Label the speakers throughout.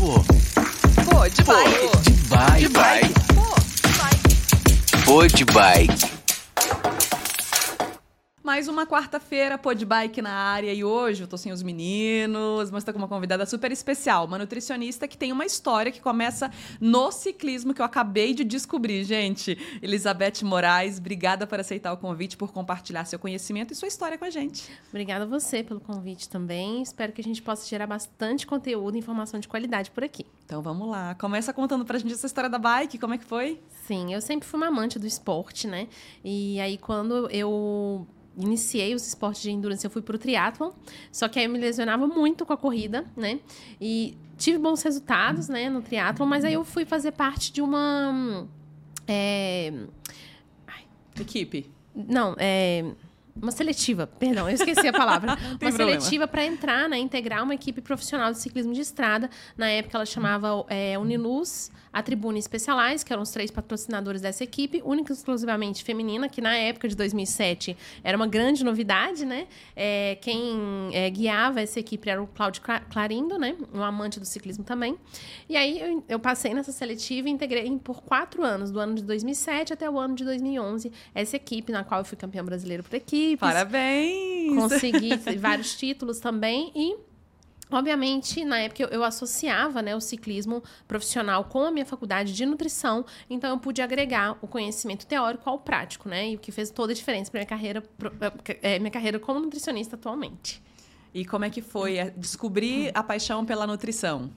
Speaker 1: Pô.
Speaker 2: Pô, de bike.
Speaker 1: Pô, de bike.
Speaker 2: De bike. Pô, de bike.
Speaker 1: Pô, de bike.
Speaker 2: Mais uma quarta-feira, pô de bike na área e hoje eu tô sem os meninos, mas tô com uma convidada super especial, uma nutricionista que tem uma história que começa no ciclismo que eu acabei de descobrir, gente. Elizabeth Moraes, obrigada por aceitar o convite, por compartilhar seu conhecimento e sua história com a gente.
Speaker 3: Obrigada a você pelo convite também. Espero que a gente possa gerar bastante conteúdo e informação de qualidade por aqui.
Speaker 2: Então vamos lá, começa contando pra gente essa história da bike, como é que foi?
Speaker 3: Sim, eu sempre fui uma amante do esporte, né? E aí quando eu iniciei os esportes de endurance, eu fui pro triatlon, só que aí eu me lesionava muito com a corrida, né? E tive bons resultados, né, no triatlon, mas aí eu fui fazer parte de uma... É...
Speaker 2: Equipe.
Speaker 3: Não, é... Uma seletiva, perdão, eu esqueci a palavra. uma
Speaker 2: problema.
Speaker 3: seletiva para entrar, né, integrar uma equipe profissional de ciclismo de estrada. Na época ela chamava é, Uniluz, a Tribuna Specialized, que eram os três patrocinadores dessa equipe, única e exclusivamente feminina, que na época de 2007 era uma grande novidade, né? É, quem é, guiava essa equipe era o Cláudio Clarindo, né? Um amante do ciclismo também. E aí eu, eu passei nessa seletiva e integrei por quatro anos, do ano de 2007 até o ano de 2011, essa equipe na qual eu fui campeão brasileiro por equipes.
Speaker 2: Parabéns!
Speaker 3: Consegui vários títulos também e Obviamente, na época eu, eu associava né, o ciclismo profissional com a minha faculdade de nutrição, então eu pude agregar o conhecimento teórico ao prático, né? E o que fez toda a diferença para minha carreira, é, minha carreira como nutricionista atualmente.
Speaker 2: E como é que foi descobrir a paixão pela nutrição?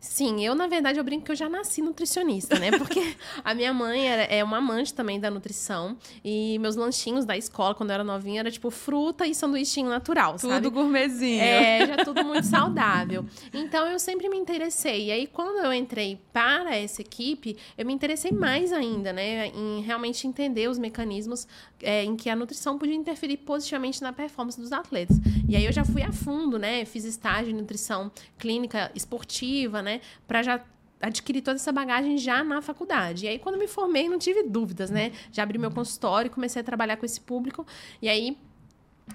Speaker 3: Sim, eu, na verdade, eu brinco que eu já nasci nutricionista, né? Porque a minha mãe era, é uma amante também da nutrição. E meus lanchinhos da escola, quando eu era novinha, era tipo fruta e sanduichinho natural,
Speaker 2: tudo
Speaker 3: sabe?
Speaker 2: Tudo gourmetzinho.
Speaker 3: É, já tudo muito saudável. Então, eu sempre me interessei. E aí, quando eu entrei para essa equipe, eu me interessei mais ainda, né? Em realmente entender os mecanismos é, em que a nutrição podia interferir positivamente na performance dos atletas. E aí, eu já fui a fundo, né? Fiz estágio em nutrição clínica esportiva, né? Para já adquirir toda essa bagagem já na faculdade. E aí, quando me formei, não tive dúvidas, né? Já abri meu consultório, comecei a trabalhar com esse público. E aí,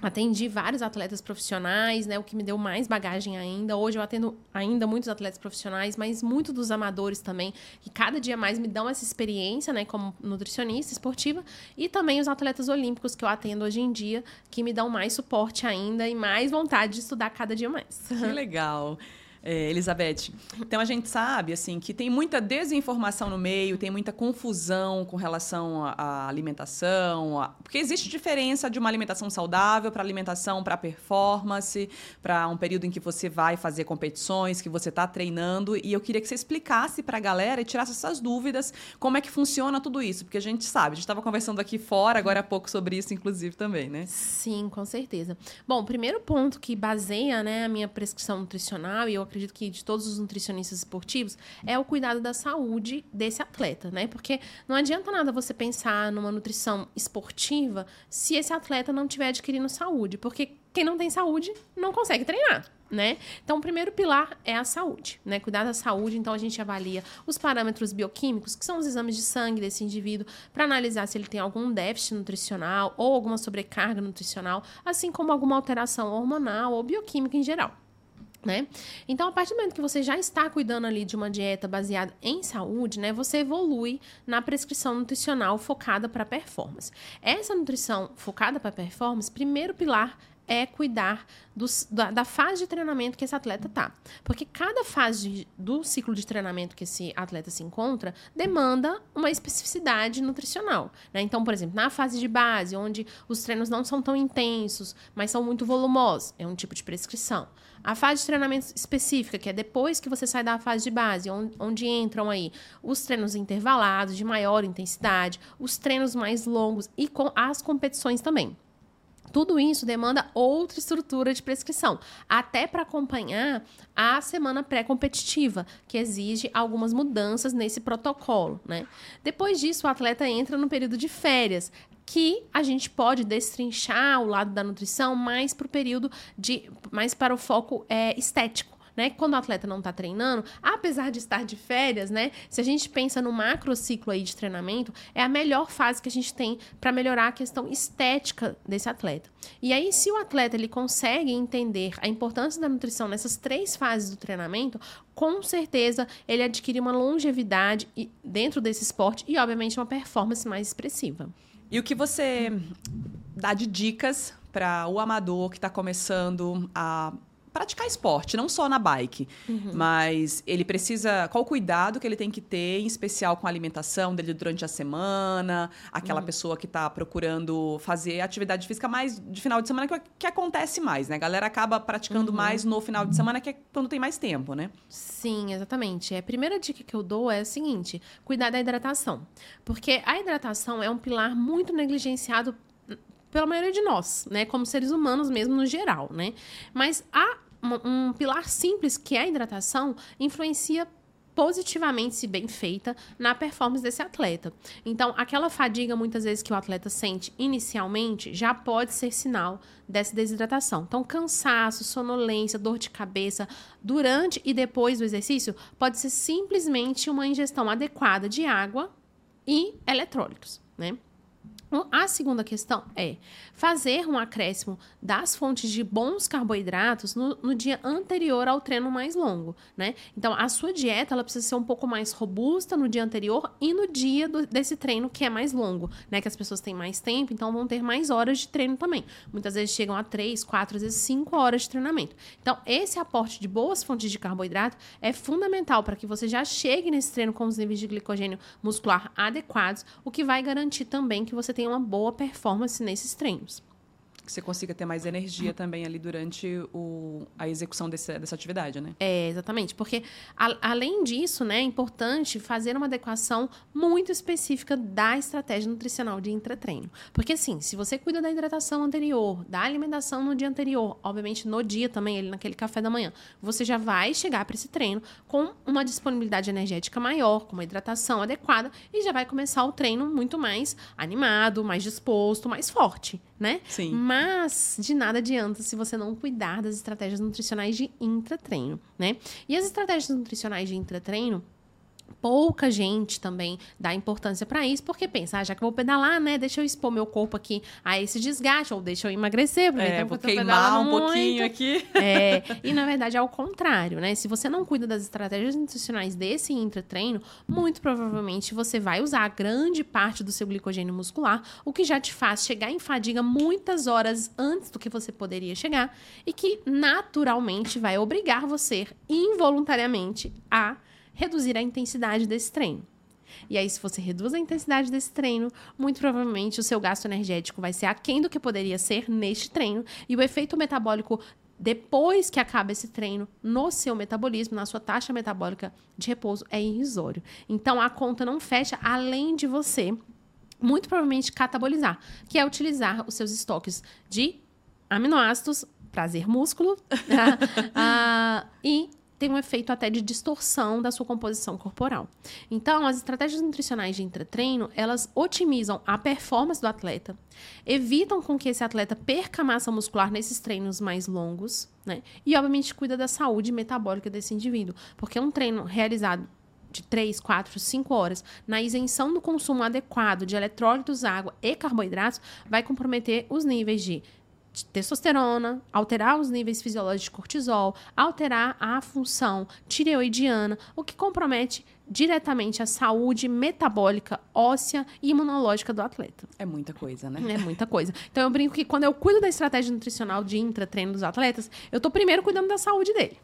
Speaker 3: atendi vários atletas profissionais, né? O que me deu mais bagagem ainda. Hoje eu atendo ainda muitos atletas profissionais, mas muito dos amadores também, que cada dia mais me dão essa experiência, né? Como nutricionista esportiva. E também os atletas olímpicos que eu atendo hoje em dia, que me dão mais suporte ainda e mais vontade de estudar cada dia mais.
Speaker 2: Que legal é, Elizabeth. Então a gente sabe assim que tem muita desinformação no meio, tem muita confusão com relação à alimentação, a... porque existe diferença de uma alimentação saudável para alimentação para performance, para um período em que você vai fazer competições, que você está treinando. E eu queria que você explicasse para a galera e tirasse essas dúvidas, como é que funciona tudo isso, porque a gente sabe, a gente estava conversando aqui fora agora há pouco sobre isso, inclusive também, né?
Speaker 3: Sim, com certeza. Bom, o primeiro ponto que baseia né, a minha prescrição nutricional e eu acredito que de todos os nutricionistas esportivos, é o cuidado da saúde desse atleta, né? Porque não adianta nada você pensar numa nutrição esportiva se esse atleta não estiver adquirindo saúde, porque quem não tem saúde não consegue treinar. Né? Então, o primeiro pilar é a saúde, né? Cuidar da saúde. Então, a gente avalia os parâmetros bioquímicos, que são os exames de sangue desse indivíduo, para analisar se ele tem algum déficit nutricional ou alguma sobrecarga nutricional, assim como alguma alteração hormonal ou bioquímica em geral. Né? Então, a partir do momento que você já está cuidando ali de uma dieta baseada em saúde, né, você evolui na prescrição nutricional focada para performance. Essa nutrição focada para performance, primeiro pilar é cuidar dos, da, da, fase de treinamento que esse atleta tá. Porque cada fase do ciclo de treinamento que esse atleta se encontra demanda uma especificidade nutricional. Né? Então, por exemplo, na fase de base, onde os treinos não são tão intensos, mas são muito volumosos, é um tipo de prescrição. A fase de treinamento específica, que é depois que você sai da fase de base, onde, onde entram aí os treinos intervalados, de maior intensidade, os treinos mais longos e com as competições também. Tudo isso demanda outra estrutura de prescrição, até para acompanhar a semana pré-competitiva, que exige algumas mudanças nesse protocolo, né? Depois disso, o atleta entra no período de férias, que a gente pode destrinchar o lado da nutrição mais para o período de mais para o foco é, estético. Né? Quando o atleta não está treinando, apesar de estar de férias, né? Se a gente pensa no macro ciclo aí de treinamento, é a melhor fase que a gente tem para melhorar a questão estética desse atleta. E aí, se o atleta ele consegue entender a importância da nutrição nessas três fases do treinamento, com certeza ele adquire uma longevidade dentro desse esporte e, obviamente, uma performance mais expressiva.
Speaker 2: E o que você dá de dicas para o amador que está começando a praticar esporte, não só na bike, uhum. mas ele precisa. Qual o cuidado que ele tem que ter, em especial com a alimentação dele durante a semana, aquela uhum. pessoa que está procurando fazer atividade física mais de final de semana, que, que acontece mais, né? A galera acaba praticando uhum. mais no final de semana, que é quando tem mais tempo, né?
Speaker 3: Sim, exatamente. A primeira dica que eu dou é a seguinte: cuidar da hidratação. Porque a hidratação é um pilar muito negligenciado pela maioria de nós, né? Como seres humanos mesmo no geral, né? Mas a um, pilar simples, que é a hidratação, influencia positivamente, se bem feita, na performance desse atleta. Então, aquela fadiga muitas vezes que o atleta sente inicialmente já pode ser sinal dessa desidratação. Então, cansaço, sonolência, dor de cabeça durante e depois do exercício pode ser simplesmente uma ingestão adequada de água e eletrólitos, né? A segunda questão é fazer um acréscimo das fontes de bons carboidratos no, no, dia anterior ao treino mais longo, né? Então, a sua dieta ela precisa ser um pouco mais robusta no dia anterior e no dia do, desse treino que é mais longo, né? Que as pessoas têm mais tempo, então vão ter mais horas de treino também. Muitas vezes chegam a três, quatro, às vezes cinco horas de treinamento. Então, esse aporte de boas fontes de carboidrato é fundamental para que você já chegue nesse treino com os níveis de glicogênio muscular adequados, o que vai garantir também que você tenha uma boa performance nesses treinos
Speaker 2: que você consiga ter mais energia também ali durante o, a execução desse, dessa atividade, né?
Speaker 3: É, exatamente. Porque, a, além disso, né, é importante fazer uma adequação muito específica da estratégia nutricional de intratreino. Porque, assim, se você cuida da hidratação anterior, da alimentação no dia anterior, obviamente no dia também, ele naquele café da manhã, você já vai chegar para esse treino com uma disponibilidade energética maior, com uma hidratação adequada e já vai começar o treino muito mais animado, mais disposto, mais forte, né?
Speaker 2: Sim.
Speaker 3: Mas de nada adianta se você não cuidar das estratégias nutricionais de intratreino, né? E as estratégias nutricionais de intratreino, pouca gente também dá importância para isso, porque pensa, ah, já que eu vou pedalar, né, deixa eu expor meu corpo aqui a esse desgaste, ou deixa eu emagrecer,
Speaker 2: porque é, vou queimar um muito. pouquinho aqui.
Speaker 3: É, e na verdade é o contrário, né? Se você não cuida das estratégias nutricionais desse intratreino, muito provavelmente você vai usar grande parte do seu glicogênio muscular, o que já te faz chegar em fadiga muitas horas antes do que você poderia chegar, e que naturalmente vai obrigar você involuntariamente a reduzir a intensidade desse treino. E aí, se você reduz a intensidade desse treino, muito provavelmente o seu gasto energético vai ser aquém do que poderia ser neste treino. E o efeito metabólico, depois que acaba esse treino, no seu metabolismo, na sua taxa metabólica de repouso, é irrisório. Então, a conta não fecha além de você, muito provavelmente, catabolizar, que é utilizar os seus estoques de aminoácidos, prazer músculo, uh, e tem um efeito até de distorção da sua composição corporal. Então, as estratégias nutricionais de intratreino, elas otimizam a performance do atleta, evitam com que esse atleta perca massa muscular nesses treinos mais longos, né? E, obviamente, cuida da saúde metabólica desse indivíduo, porque um treino realizado de 3, 4, 5 horas na isenção do consumo adequado de eletrólitos, água e carboidratos vai comprometer os níveis de testosterona, alterar os níveis fisiológicos de cortisol, alterar a função tireoidiana, o que compromete diretamente a saúde metabólica, óssea e imunológica do atleta.
Speaker 2: É muita coisa, né?
Speaker 3: É muita coisa. Então eu brinco que quando eu cuido da estratégia nutricional de intratreino dos atletas, eu estou primeiro cuidando da saúde dele.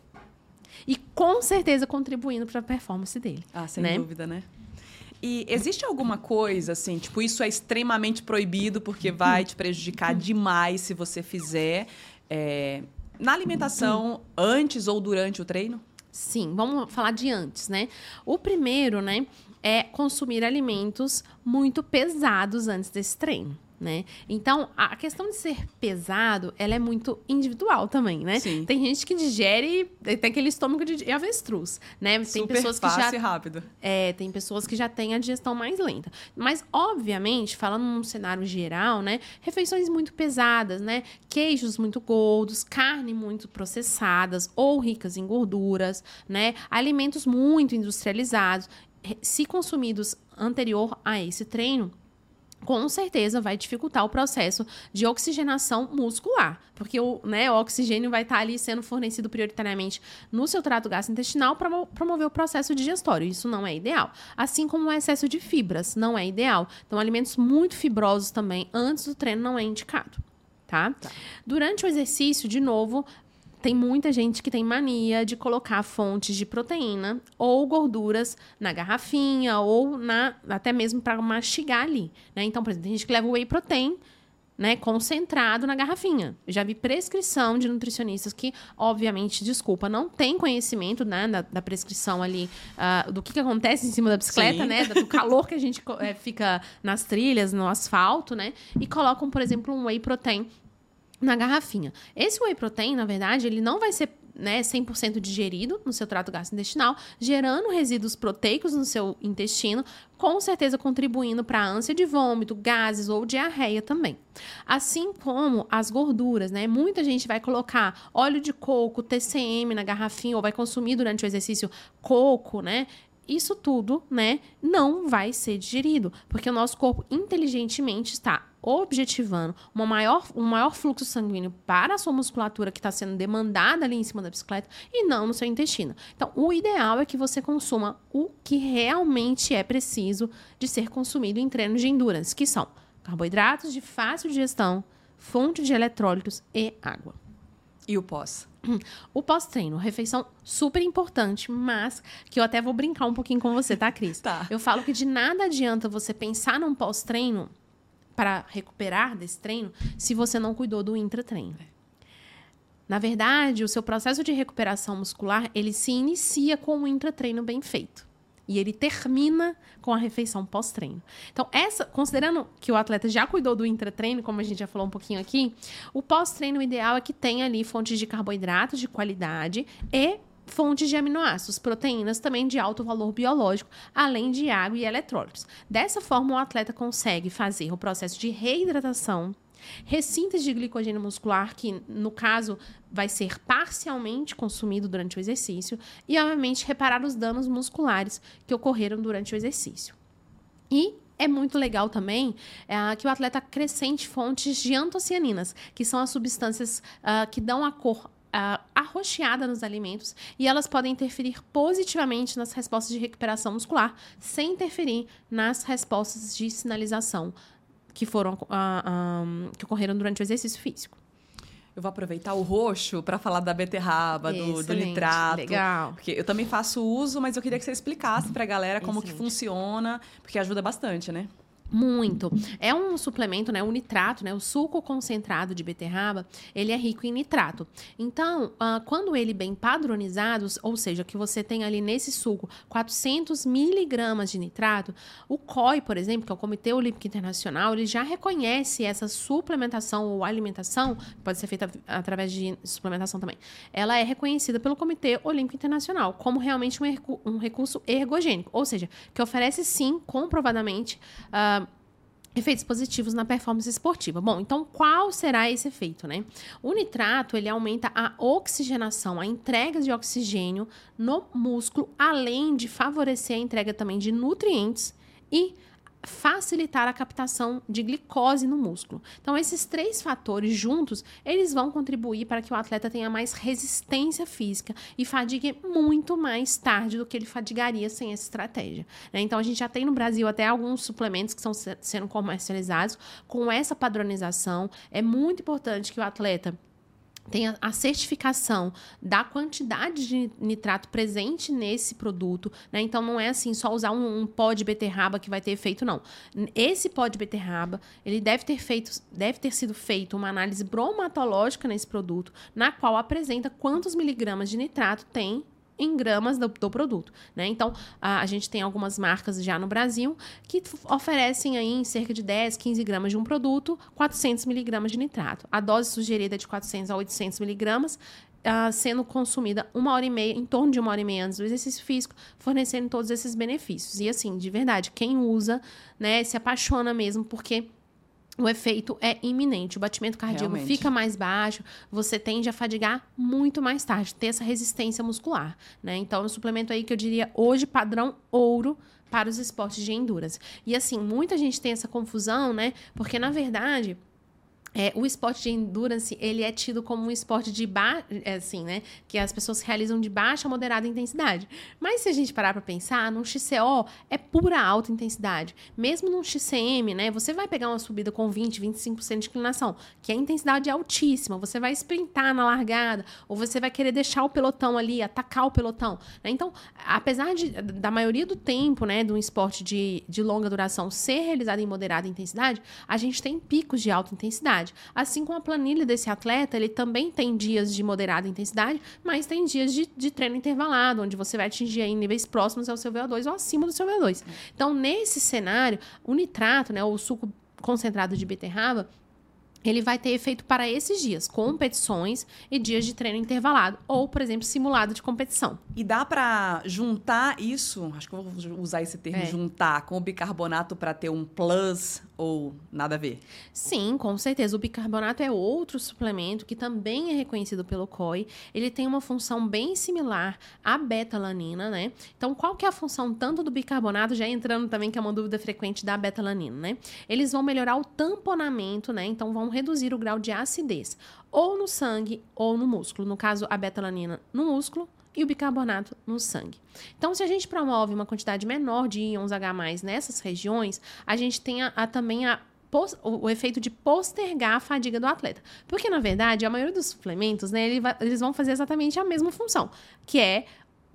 Speaker 3: E com certeza contribuindo para a performance dele.
Speaker 2: Ah, sem
Speaker 3: né?
Speaker 2: dúvida, né? E existe alguma coisa assim, tipo, isso é extremamente proibido porque vai te prejudicar demais se você fizer é, na alimentação antes ou durante o treino?
Speaker 3: Sim, vamos falar de antes, né? O primeiro, né, é consumir alimentos muito pesados antes desse treino. né? Então, a questão de ser pesado, ela é muito individual também, né?
Speaker 2: Sim.
Speaker 3: Tem gente que digere, tem aquele estômago de avestruz, né? Tem
Speaker 2: Super
Speaker 3: pessoas que
Speaker 2: fácil
Speaker 3: já
Speaker 2: e rápido.
Speaker 3: é, tem pessoas que já têm a digestão mais lenta. Mas, obviamente, falando num cenário geral, né? Refeições muito pesadas, né? Queijos muito gordos, carne muito processadas ou ricas em gorduras, né? Alimentos muito industrializados, se consumidos anterior a esse treino, com certeza vai dificultar o processo de oxigenação muscular, porque o, né, o oxigênio vai estar ali sendo fornecido prioritariamente no seu trato gastrointestinal para mo- promover o processo digestório. Isso não é ideal. Assim como o excesso de fibras não é ideal. Então, alimentos muito fibrosos também antes do treino não é indicado, tá? Durante o exercício, de novo, tem muita gente que tem mania de colocar fontes de proteína ou gorduras na garrafinha ou na até mesmo para mastigar ali, né? Então, por exemplo, tem gente que leva o whey protein né, concentrado na garrafinha. Eu já vi prescrição de nutricionistas que, obviamente, desculpa, não tem conhecimento né, da, da prescrição ali, ah, do que, que acontece em cima da bicicleta,
Speaker 2: Sim.
Speaker 3: né, do calor que a gente eh, fica nas trilhas, no asfalto, né, e colocam, por exemplo, um whey protein na garrafinha. Esse whey protein, na verdade, ele não vai ser né, 100% digerido no seu trato gastrointestinal, gerando resíduos proteicos no seu intestino, com certeza contribuindo para a ânsia de vômito, gases ou diarreia também. Assim como as gorduras, né? Muita gente vai colocar óleo de coco, TCM na garrafinha ou vai consumir durante o exercício coco, né? Isso tudo, né, não vai ser digerido, porque o nosso corpo inteligentemente está objetivando uma maior, um maior fluxo sanguíneo para a sua musculatura que está sendo demandada ali em cima da bicicleta e não no seu intestino. Então, o ideal é que você consuma o que realmente é preciso de ser consumido em treinos de endurance, que são carboidratos de fácil digestão, fonte de eletrólitos e água.
Speaker 2: E o pós?
Speaker 3: O pós-treino, refeição super importante, mas que eu até vou brincar um pouquinho com você, tá, Cris?
Speaker 2: Tá.
Speaker 3: Eu falo que de nada adianta você pensar num pós-treino para recuperar desse treino se você não cuidou do intratreino. Na verdade, o seu processo de recuperação muscular, ele se inicia com o intratreino bem feito. E ele termina com a refeição pós-treino. Então, essa, considerando que o atleta já cuidou do intratreino, como a gente já falou um pouquinho aqui, o pós-treino ideal é que tenha ali fontes de carboidratos de qualidade e fontes de aminoácidos, proteínas também de alto valor biológico, além de água e eletrólitos. Dessa forma, o atleta consegue fazer o processo de reidratação, recintas de glicogênio muscular, que no caso vai ser parcialmente consumido durante o exercício, e obviamente reparar os danos musculares que ocorreram durante o exercício. E é muito legal também é, que o atleta acrescente fontes de antocianinas, que são as substâncias ah, que dão a cor ah, arroxeada nos alimentos e elas podem interferir positivamente nas respostas de recuperação muscular, sem interferir nas respostas de sinalização que foram ah, ah, que ocorreram durante o exercício físico.
Speaker 2: Eu vou aproveitar o roxo para falar da beterraba, do, do nitrato.
Speaker 3: legal.
Speaker 2: Porque eu também faço uso, mas eu queria que você explicasse para a galera como que
Speaker 3: Excelente.
Speaker 2: funciona, porque ajuda bastante, né?
Speaker 3: Muito. É um suplemento, né? O nitrato, né? O suco concentrado de beterraba, ele é rico em nitrato. Então, ah, quando ele bem padronizado, ou seja, que você tem ali nesse suco 400 miligramas de nitrato, o COI, por exemplo, que é o Comitê Olímpico Internacional, ele já reconhece essa suplementação ou alimentação, pode ser feita através de suplementação também. Ela é reconhecida pelo Comitê Olímpico Internacional como realmente um, um recurso ergogênico, ou seja, que oferece sim, comprovadamente, ah, efeitos positivos na performance esportiva. Bom, então qual será esse efeito, né? O nitrato, ele aumenta a oxigenação, a entrega de oxigênio no músculo, além de favorecer a entrega também de nutrientes e facilitar a captação de glicose no músculo. Então, esses três fatores juntos, eles vão contribuir para que o atleta tenha mais resistência física e fadigue muito mais tarde do que ele fadigaria sem essa estratégia. né? Então, a gente já tem no Brasil até alguns suplementos que estão se- sendo comercializados com essa padronização. É muito importante que o atleta tenha a certificação da quantidade de nitrato presente nesse produto, né? Então não é assim só usar um, um pó de beterraba que vai ter efeito, não. Esse pó de beterraba, ele deve ter feito, deve ter sido feito uma análise bromatológica nesse produto, na qual apresenta quantos miligramas de nitrato tem em gramas do, do produto, né? Então, a, a, gente tem algumas marcas já no Brasil que oferecem aí em cerca de 10, 15 gramas de um produto, 400 miligramas de nitrato. A dose sugerida é de 400 a 800 miligramas, Uh, sendo consumida uma hora e meia, em torno de uma hora e meia antes do exercício físico, fornecendo todos esses benefícios. E assim, de verdade, quem usa, né, se apaixona mesmo, porque o efeito é iminente. O batimento cardíaco Realmente. fica mais baixo, você tende a fadigar muito mais tarde, ter essa resistência muscular, né? Então, é um suplemento aí que eu diria hoje padrão ouro para os esportes de endurance. E assim, muita gente tem essa confusão, né? Porque na verdade, é, o esporte de endurance, ele é tido como um esporte de baixa, é assim, né? Que as pessoas realizam de baixa a moderada intensidade. Mas se a gente parar para pensar, num XCO é pura alta intensidade. Mesmo num XCM, né? Você vai pegar uma subida com 20, 25% de inclinação, que a intensidade é altíssima. Você vai sprintar na largada, ou você vai querer deixar o pelotão ali, atacar o pelotão. Né? Então, apesar de, da maioria do tempo, né, de um esporte de, de longa duração ser realizado em moderada intensidade, a gente tem picos de alta intensidade intensidade. Assim como a planilha desse atleta, ele também tem dias de moderada intensidade, mas tem dias de, de treino intervalado, onde você vai atingir aí níveis próximos ao seu VO2 ou acima do seu VO2. Então, nesse cenário, o nitrato, né, o suco concentrado de beterraba, ele vai ter efeito para esses dias, competições e dias de treino intervalado, ou, por exemplo, simulado de competição.
Speaker 2: E dá para juntar isso, acho que eu vou usar esse termo, é. juntar com o bicarbonato para ter um plus ou nada a ver?
Speaker 3: Sim, com certeza. O bicarbonato é outro suplemento que também é reconhecido pelo COI. Ele tem uma função bem similar à betalanina, né? Então, qual que é a função tanto do bicarbonato, já entrando também, que é uma dúvida frequente da betalanina, né? Eles vão melhorar o tamponamento, né? Então, vão reduzir o grau de acidez, ou no sangue ou no músculo. No caso, a betalanina no músculo e o bicarbonato no sangue. Então, se a gente promove uma quantidade menor de íons H+, nessas regiões, a gente tem a, a, também a o, o, efeito de postergar a fadiga do atleta. Porque, na verdade, a maioria dos suplementos, né, ele eles vão fazer exatamente a mesma função, que é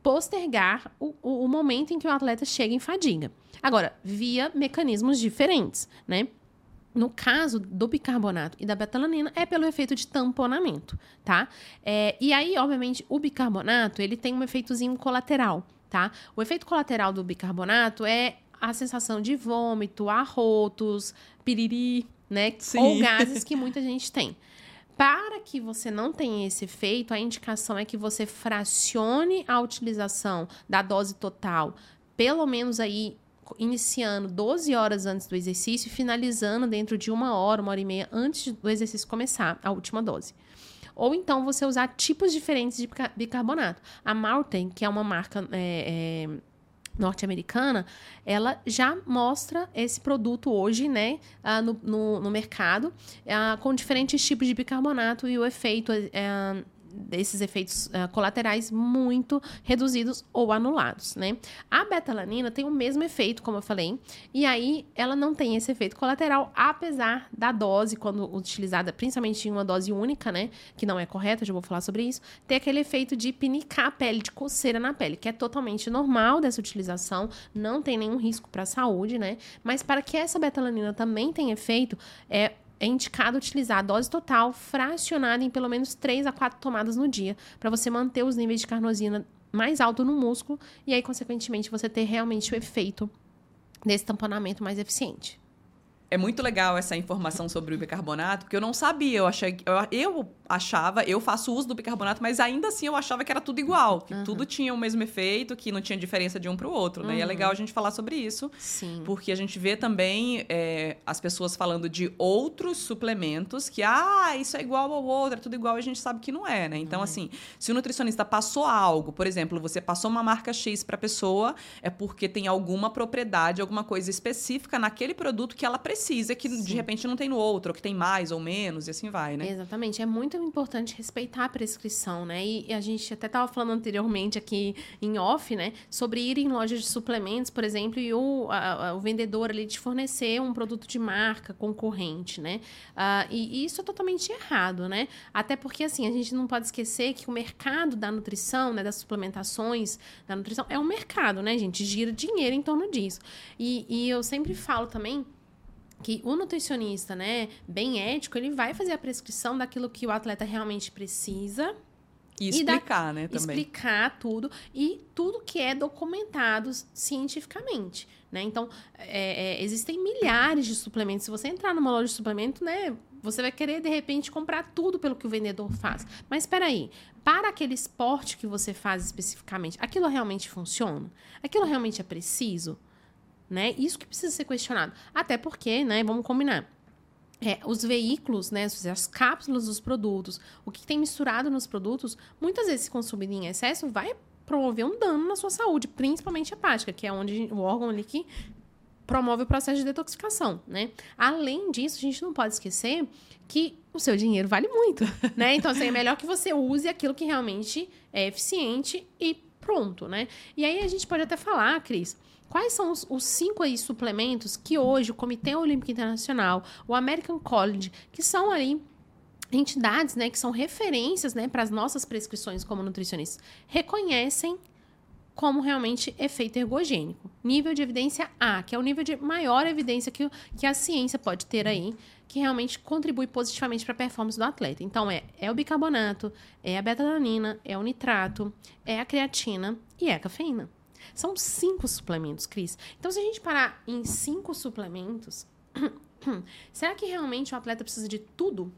Speaker 3: postergar o, o, o momento em que o atleta chega em fadiga. Agora, via mecanismos diferentes, né? No caso do bicarbonato e da betalanina, é pelo efeito de tamponamento, tá? É, e aí, obviamente, o bicarbonato, ele tem um efeitozinho colateral, tá? O efeito colateral do bicarbonato é a sensação de vômito, arrotos, piriri, né? Sim. Ou gases que muita gente tem. Para que você não tenha esse efeito, a indicação é que você fracione a utilização da dose total, pelo menos aí iniciando 12 horas antes do exercício e finalizando dentro de uma hora, uma hora e meia antes do exercício começar, a última dose. Ou então você usar tipos diferentes de bicarbonato. A Mountain, que é uma marca é, é, norte-americana, ela já mostra esse produto hoje, né, uh, no, no, no, mercado, uh, com diferentes tipos de bicarbonato e o efeito uh, desses efeitos uh, colaterais muito reduzidos ou anulados, né? A betalanina tem o mesmo efeito, como eu falei, e aí ela não tem esse efeito colateral, apesar da dose, quando utilizada principalmente em uma dose única, né? Que não é correta, já vou falar sobre isso, ter aquele efeito de pinicar a pele, de coceira na pele, que é totalmente normal dessa utilização, não tem nenhum risco para a saúde, né? Mas para que essa betalanina também tenha efeito, é é indicado utilizar a dose total fracionada em pelo menos 3 a 4 tomadas no dia, para você manter os níveis de carnosina mais alto no músculo e aí, consequentemente, você ter realmente o efeito desse tamponamento mais eficiente
Speaker 2: é muito legal essa informação sobre o bicarbonato, porque eu não sabia. Eu, achei, eu, eu achava, eu faço uso do bicarbonato, mas ainda assim eu achava que era tudo igual, que uhum. tudo tinha o mesmo efeito, que não tinha diferença de um para o outro. Né? Uhum. E é legal a gente falar sobre isso,
Speaker 3: Sim.
Speaker 2: porque a gente vê também é, as pessoas falando de outros suplementos que, ah, isso é igual ao outro, é tudo igual, e a gente sabe que não é, né? Então, uhum. assim, se o nutricionista passou algo, por exemplo, você passou uma marca X para a pessoa, é porque tem alguma propriedade, alguma coisa específica naquele produto que ela precisa precisa, que Sim. de repente não tem no outro, ou que tem mais ou menos, e assim vai, né?
Speaker 3: Exatamente. É muito importante respeitar a prescrição, né? E a gente até estava falando anteriormente aqui em off, né? Sobre ir em lojas de suplementos, por exemplo, e o, a, o vendedor ali te fornecer um produto de marca concorrente, né? Uh, e, e isso é totalmente errado, né? Até porque, assim, a gente não pode esquecer que o mercado da nutrição, né? Das suplementações da nutrição é um mercado, né, gente? Gira dinheiro em torno disso. E, e eu sempre falo também que o nutricionista, né, bem ético, ele vai fazer a prescrição daquilo que o atleta realmente precisa
Speaker 2: E explicar, né, também.
Speaker 3: Explicar tudo e tudo que é documentado cientificamente, né? Então, é, é, existem milhares de suplementos. Se você entrar numa loja de suplemento, né, você vai querer, de repente, comprar tudo pelo que o vendedor faz. Mas espera aí, para aquele esporte que você faz especificamente, aquilo realmente funciona? Aquilo realmente é preciso? Né? Isso que precisa ser questionado. Até porque, né, vamos combinar, é, os veículos, né, as cápsulas dos produtos, o que tem misturado nos produtos, muitas vezes, se consumido em excesso, vai promover um dano na sua saúde, principalmente hepática, que é onde o órgão ali que promove o processo de detoxificação, né? Além disso, a gente não pode esquecer que o seu dinheiro vale muito, né? Então, assim, é melhor que você use aquilo que realmente é eficiente e pronto, né? E aí a gente pode até falar, Cris, Quais são os, os, cinco aí suplementos que hoje o Comitê Olímpico Internacional, o American College, que são ali entidades, né, que são referências, né, para as nossas prescrições como nutricionistas, reconhecem como realmente efeito ergogênico. Nível de evidência A, que é o nível de maior evidência que, que a ciência pode ter aí, que realmente contribui positivamente para a performance do atleta. Então, é, é o bicarbonato, é a betalanina, é o nitrato, é a creatina e é a cafeína. São cinco suplementos, Cris. Então, se a gente parar em cinco suplementos, será que realmente o atleta precisa de tudo?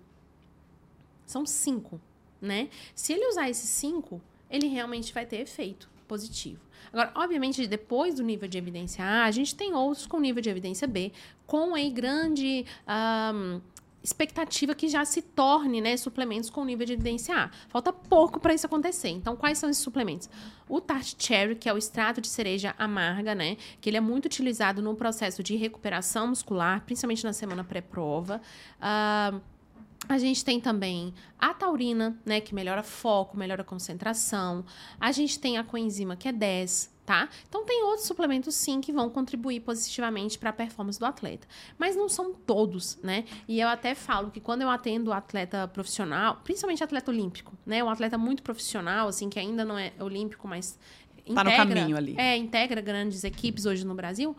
Speaker 3: São cinco, né? Se ele usar esses cinco, ele realmente vai ter efeito positivo. Agora, obviamente, depois do nível de evidência A, a gente tem outros com nível de evidência B, com aí grande um, expectativa que já se torne né, suplementos com nível de evidência A. Falta pouco para isso acontecer. Então, quais são esses suplementos? O Tart Cherry, que é o extrato de cereja amarga, né? Que ele é muito utilizado no processo de recuperação muscular, principalmente na semana pré-prova. Uh, a gente tem também a taurina, né, que melhora foco, melhora concentração. A gente tem a coenzima, que é 10, tá? Então tem outros suplementos sim que vão contribuir positivamente para a performance do atleta, mas não são todos, né? E eu até falo que quando eu atendo atleta profissional, principalmente atleta olímpico, né, um atleta muito profissional assim que ainda não é olímpico, mas
Speaker 2: integra, tá no caminho ali.
Speaker 3: É, integra grandes equipes hoje no Brasil,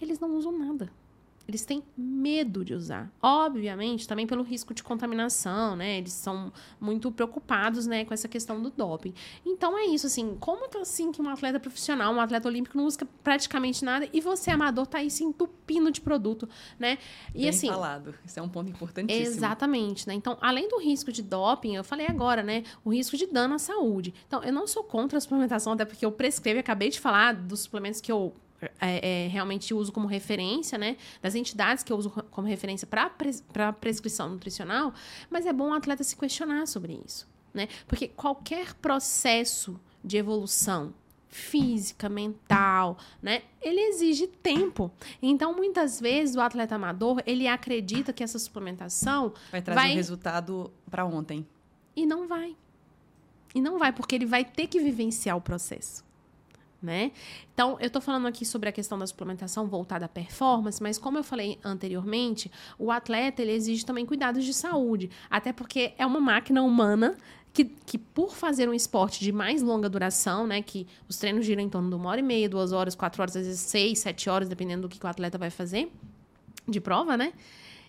Speaker 3: eles não usam nada eles têm medo de usar. Obviamente, também pelo risco de contaminação, né? Eles são muito preocupados, né, com essa questão do doping. Então é isso, assim, como que assim que um atleta profissional, um atleta olímpico não usa praticamente nada e você amador tá aí se entupindo de produto, né?
Speaker 2: E Bem assim, falado. Isso é um ponto importantíssimo.
Speaker 3: Exatamente, né? Então, além do risco de doping, eu falei agora, né, o risco de dano à saúde. Então, eu não sou contra a suplementação, até porque eu prescrevo, acabei de falar dos suplementos que eu é, é, realmente uso como referência, né? Das entidades que eu uso como referência para pres prescrição nutricional, mas é bom o atleta se questionar sobre isso, né? Porque qualquer processo de evolução física, mental, né? Ele exige tempo. Então, muitas vezes, o atleta amador, ele acredita que essa suplementação
Speaker 2: vai trazer vai... um resultado para ontem.
Speaker 3: E não vai. E não vai, porque ele vai ter que vivenciar o processo né? Então, eu estou falando aqui sobre a questão da suplementação voltada à performance, mas como eu falei anteriormente, o atleta ele exige também cuidados de saúde, até porque é uma máquina humana que, que por fazer um esporte de mais longa duração, né, que os treinos giram em torno de uma hora e meia, duas horas, quatro horas, às vezes seis, sete horas, dependendo do que o atleta vai fazer de prova, né?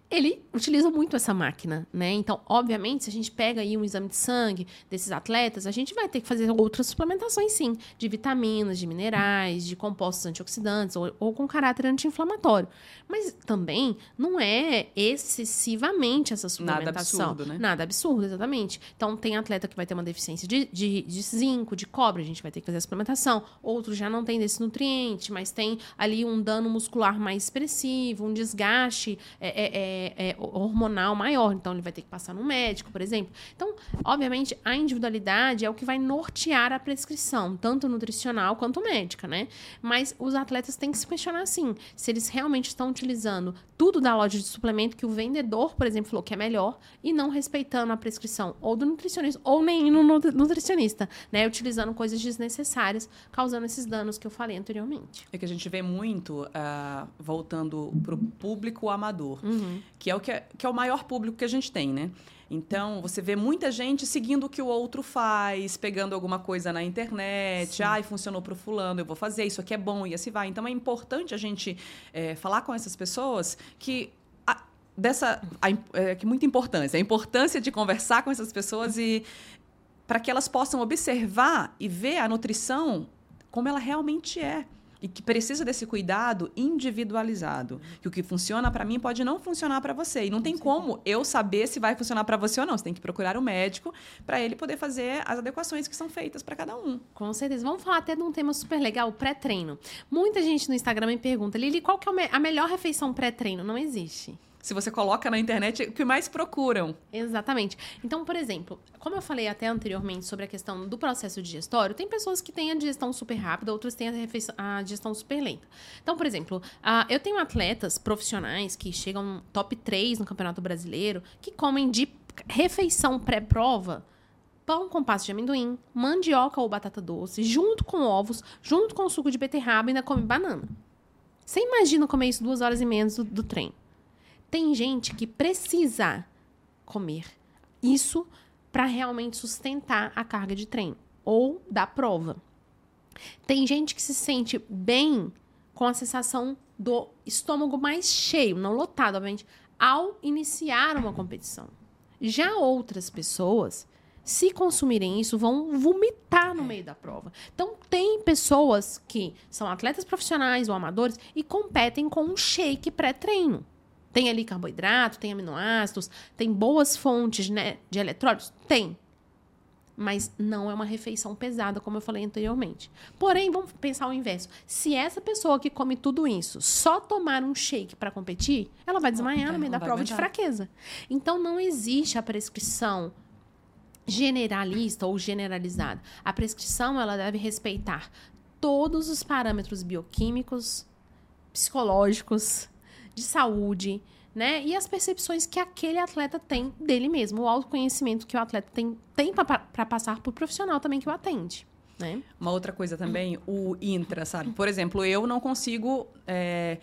Speaker 3: Ele utiliza muito essa máquina, né? Então, obviamente, se a gente pega aí um exame de sangue desses atletas, a gente vai ter que fazer outras suplementações, sim, de vitaminas, de minerais, de compostos antioxidantes ou, ou com caráter anti-inflamatório. Mas também não é excessivamente essa suplementação.
Speaker 2: Nada absurdo, né?
Speaker 3: Nada absurdo, exatamente. Então, tem atleta que vai ter uma deficiência de, de, de zinco, de cobre, a gente vai ter que fazer a suplementação. Outros já não tem desse nutriente, mas tem ali um dano muscular mais expressivo, um desgaste. É, é, é é, é, hormonal maior, então ele vai ter que passar no médico, por exemplo. Então, obviamente, a individualidade é o que vai nortear a prescrição, tanto nutricional quanto médica, né? Mas os atletas têm que se questionar assim, se eles realmente estão utilizando tudo da loja de suplemento que o vendedor, por exemplo, falou que é melhor e não respeitando a prescrição ou do nutricionista ou nem no nutricionista, né? Utilizando coisas desnecessárias, causando esses danos que eu falei anteriormente.
Speaker 2: É que a gente vê muito, uh, voltando para o público amador. Uhum que é o que é, que é o maior público que a gente tem, né? Então, você vê muita gente seguindo o que o outro faz, pegando alguma coisa na internet. Ai, funcionou para o fulano, eu vou fazer, isso aqui é bom, e assim vai. Então, é importante a gente é, falar com essas pessoas que a, dessa a, é, que muita importância a importância de conversar com essas pessoas e para que elas possam observar e ver a nutrição como ela realmente é e que precisa desse cuidado individualizado. Que o que funciona para mim pode não funcionar para você. E não tem como eu saber se vai funcionar para você ou não. Você tem que procurar o um médico para ele poder fazer as adequações que são feitas para cada um.
Speaker 3: Com certeza. Vamos falar até de um tema super legal, pré-treino. Muita gente no Instagram me pergunta, Lili, qual que é a melhor refeição pré-treino? Não existe
Speaker 2: se você coloca na internet, o que mais procuram.
Speaker 3: Exatamente. Então, por exemplo, como eu falei até anteriormente sobre a questão do processo digestório, tem pessoas que têm a digestão super rápida, outras têm a, a digestão super lenta. Então, por exemplo, uh, eu tenho atletas profissionais que chegam top 3 no Campeonato Brasileiro, que comem de refeição pré-prova pão com pasta de amendoim, mandioca ou batata doce, junto com ovos, junto com suco de beterraba e ainda come banana. Você imagina comer isso duas horas e meia do, do trem. Tem gente que precisa comer isso para realmente sustentar a carga de treino ou da prova. Tem gente que se sente bem com a sensação do estômago mais cheio, não lotado, obviamente, ao iniciar uma competição. Já outras pessoas, se consumirem isso, vão vomitar no meio da prova. Então, tem pessoas que são atletas profissionais ou amadores e competem com um shake pré-treino. Tem ali carboidrato, tem aminoácidos, tem boas fontes né, de eletrólitos? Tem. Mas não é uma refeição pesada, como eu falei anteriormente. Porém, vamos pensar o inverso. Se essa pessoa que come tudo isso só tomar um shake para competir, ela vai desmaiar no meio da prova de fraqueza. Então, não existe a prescrição generalista ou generalizada. A prescrição ela deve respeitar todos os parâmetros bioquímicos, psicológicos, de saúde, né? E as percepções que aquele atleta tem dele mesmo, o autoconhecimento que o atleta tem, tem para passar por profissional também que o atende. Né?
Speaker 2: Uma outra coisa também, o intra, sabe? Por exemplo, eu não consigo é,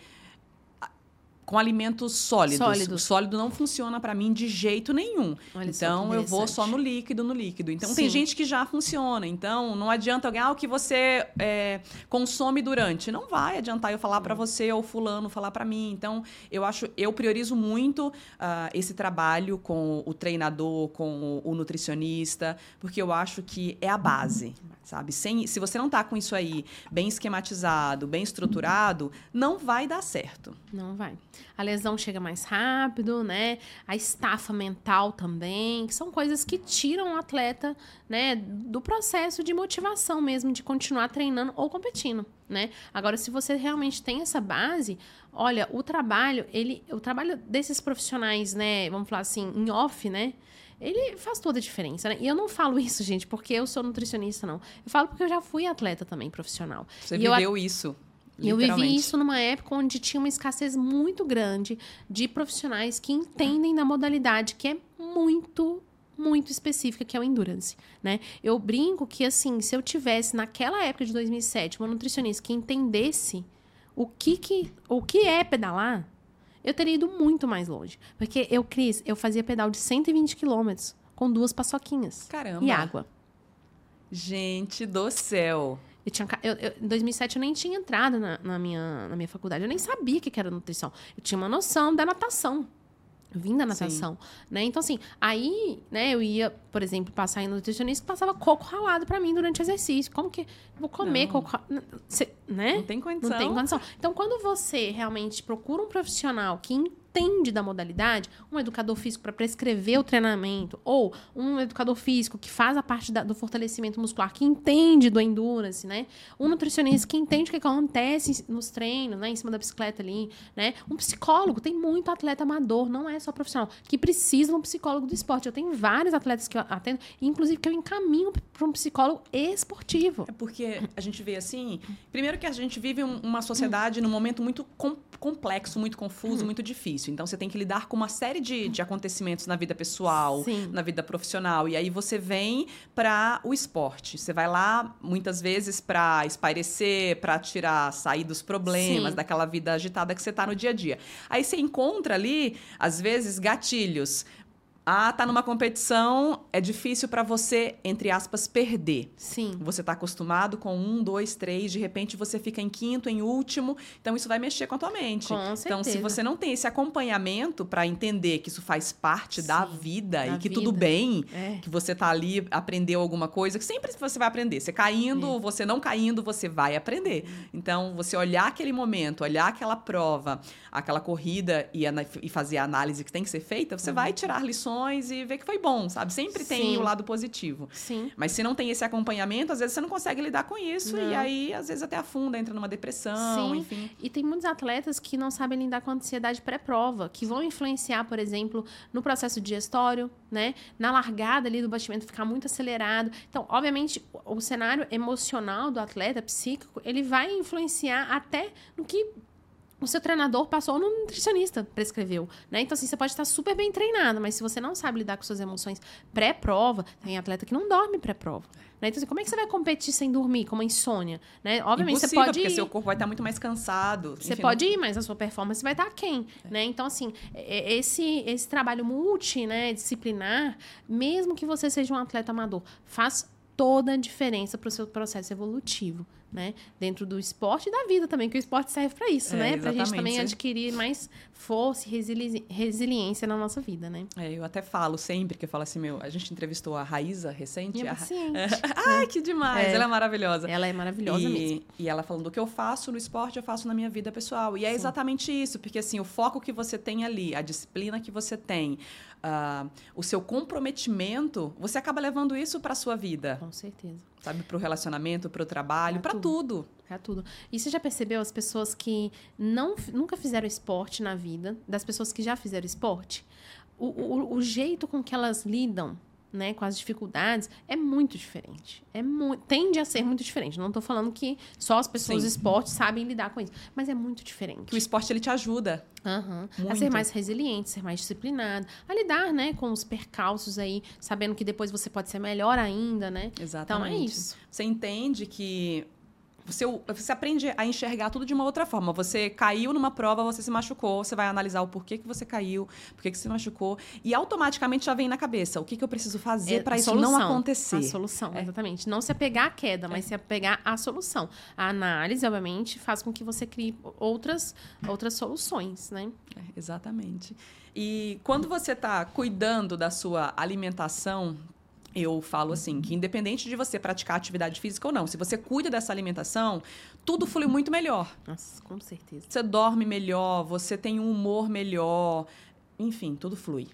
Speaker 2: com alimentos sólidos. Sólidos. O sólido não funciona para mim de jeito nenhum. Olha então eu vou só no líquido, no líquido. Então Sim. tem gente que já funciona. Então não adianta alguém, ah, o que você é, consome durante. Não vai adiantar eu falar para você ou fulano falar para mim. Então eu acho, eu priorizo muito uh, esse trabalho com o treinador, com o, o nutricionista, porque eu acho que é a base sabe? Sem, se você não tá com isso aí bem esquematizado, bem estruturado, não vai dar certo.
Speaker 3: Não vai. A lesão chega mais rápido, né? A estafa mental também, que são coisas que tiram o atleta, né, do processo de motivação mesmo de continuar treinando ou competindo, né? Agora, se você realmente tem essa base, olha, o trabalho, ele, o trabalho desses profissionais, né, vamos falar assim, em off, né? ele faz toda a diferença, né? E eu não falo isso, gente, porque eu sou nutricionista, não. Eu falo porque eu já fui atleta também profissional.
Speaker 2: Você e viveu eu, isso.
Speaker 3: Eu vivi isso numa época onde tinha uma escassez muito grande de profissionais que entendem da modalidade, que é muito muito específica que é o endurance, né? Eu brinco que assim, se eu tivesse naquela época de 2007 uma nutricionista que entendesse o que que o que é pedalar, eu teria ido muito mais longe. Porque eu, Cris, eu fazia pedal de 120 quilômetros com duas paçoquinhas.
Speaker 2: Caramba.
Speaker 3: E água.
Speaker 2: Gente do céu.
Speaker 3: Eu tinha, eu, eu, em 2007 eu nem tinha entrado na, na, minha, na minha faculdade. Eu nem sabia o que era nutrição. Eu tinha uma noção da natação. Eu vim da natação, Sim. né? Então, assim, aí, né, eu ia, por exemplo, passar em nutricionista que passava coco ralado para mim durante o exercício. Como que vou comer não. coco né?
Speaker 2: Não tem condição.
Speaker 3: Não tem condição. Então, quando você realmente procura um profissional que entende da modalidade, um educador físico para prescrever o treinamento, ou um educador físico que faz a parte da, do fortalecimento muscular, que entende do endurance, né? Um nutricionista que entende o que acontece nos treinos, né? Em cima da bicicleta ali, né? Um psicólogo, tem muito atleta amador, não é só profissional, que precisa de um psicólogo do esporte. Eu tenho vários atletas que eu atendo, inclusive que eu encaminho para um psicólogo esportivo.
Speaker 2: É porque a gente vê assim, primeiro que a gente vive uma sociedade num momento muito com, complexo, muito confuso, uhum. muito difícil difícil. Então você tem que lidar com uma série de, de acontecimentos na vida pessoal, Sim. na vida profissional. E aí você vem para o esporte. Você vai lá muitas vezes para espairecer, para tirar, sair dos problemas, Sim. daquela vida agitada que você está no dia a dia. Aí você encontra ali, às vezes, gatilhos Ah, tá numa competição, é difícil para você, entre aspas, perder.
Speaker 3: Sim.
Speaker 2: Você tá acostumado com um, dois, três, de repente você fica em quinto, em último. Então isso vai mexer com a tua mente.
Speaker 3: Com
Speaker 2: então,
Speaker 3: certeza.
Speaker 2: se você não tem esse acompanhamento para entender que isso faz parte da
Speaker 3: Sim,
Speaker 2: vida
Speaker 3: da
Speaker 2: e que
Speaker 3: vida.
Speaker 2: tudo bem,
Speaker 3: É.
Speaker 2: que você tá ali, aprendeu alguma coisa, que sempre você vai aprender. Você caindo,
Speaker 3: É.
Speaker 2: você não caindo, você vai aprender. Então, você olhar aquele momento, olhar aquela prova, aquela corrida e, e fazer a análise que tem que ser feita, você vai tirar lições e ver que foi bom, sabe? Sempre tem.
Speaker 3: Sim.
Speaker 2: o lado positivo.
Speaker 3: Sim.
Speaker 2: Mas se não tem esse acompanhamento, às vezes você não consegue lidar com isso
Speaker 3: Não.
Speaker 2: e aí às vezes até afunda, entra numa depressão,
Speaker 3: Sim.
Speaker 2: enfim.
Speaker 3: E tem muitos atletas que não sabem lidar com a ansiedade pré-prova, que vão influenciar, por exemplo, no processo digestório, né? Na largada ali do batimento ficar muito acelerado. Então, obviamente, o cenário emocional do atleta, psíquico, ele vai influenciar até no que o seu treinador passou ou no nutricionista prescreveu, né? Então, assim, você pode estar super bem treinado, mas se você não sabe lidar com suas emoções pré-prova, tem atleta que não dorme pré-prova. Né? Então, assim, como é que você vai competir sem dormir, com uma insônia? Né? Obviamente,
Speaker 2: Impossível,
Speaker 3: você pode
Speaker 2: porque
Speaker 3: ir.
Speaker 2: seu corpo vai estar muito mais cansado.
Speaker 3: Você
Speaker 2: enfim,
Speaker 3: pode ir, mas a sua performance vai estar quem, né? Então, assim, é- é- esse, esse trabalho multi, né, disciplinar, mesmo que você seja um atleta amador, faz toda a diferença para o seu processo evolutivo, né? Dentro do esporte e da vida também, que o esporte serve para isso,
Speaker 2: É,
Speaker 3: né? Pra gente
Speaker 2: exatamente.
Speaker 3: também adquirir mais força e resili- resiliência na nossa vida, né?
Speaker 2: É, eu até falo sempre que eu falo assim, meu, a gente entrevistou a Raíza recente.
Speaker 3: Minha
Speaker 2: a-
Speaker 3: paciente.
Speaker 2: Ai, que demais!
Speaker 3: É.
Speaker 2: Ela é maravilhosa.
Speaker 3: Ela é maravilhosa
Speaker 2: e,
Speaker 3: mesmo.
Speaker 2: e ela falando, o que eu faço no esporte, eu faço na minha vida pessoal. E é exatamente isso, porque assim, o foco que você tem ali, a disciplina que você tem, ah, o seu comprometimento, você acaba levando isso para sua vida,
Speaker 3: Com certeza.
Speaker 2: sabe? Para o relacionamento, para o trabalho, para
Speaker 3: tudo.
Speaker 2: tudo.
Speaker 3: É tudo. E você já percebeu as pessoas que não, nunca fizeram esporte na vida, das pessoas que já fizeram esporte? O, o, o jeito com que elas lidam né, com as dificuldades é muito diferente. É mu tende a ser muito diferente. Não estou falando que só as pessoas
Speaker 2: Sim.
Speaker 3: do esporte sabem lidar com isso, mas é muito diferente.
Speaker 2: Que o esporte ele te ajuda.
Speaker 3: Aham. A ser mais resiliente, ser mais disciplinado, a lidar, né, com os percalços aí, sabendo que depois você pode ser melhor ainda, né?
Speaker 2: Exatamente.
Speaker 3: Então é isso.
Speaker 2: Você entende que você, você aprende a enxergar tudo de uma outra forma. Você caiu numa prova, você se machucou, você vai analisar o porquê que você caiu, porquê que você se machucou, e automaticamente já vem na cabeça o que, que eu preciso fazer
Speaker 3: É,
Speaker 2: para isso não
Speaker 3: solução.
Speaker 2: acontecer.
Speaker 3: A solução,
Speaker 2: É.
Speaker 3: exatamente. Não se apegar à queda, mas se apegar à solução. A análise, obviamente, faz com que você crie outras, outras soluções, né?
Speaker 2: É, exatamente. E quando você está cuidando da sua alimentação, eu falo assim, que independente de você praticar atividade física ou não, se você cuida dessa alimentação, tudo flui muito melhor.
Speaker 3: Nossa, com certeza.
Speaker 2: Você dorme melhor, você tem um humor melhor, enfim, tudo flui.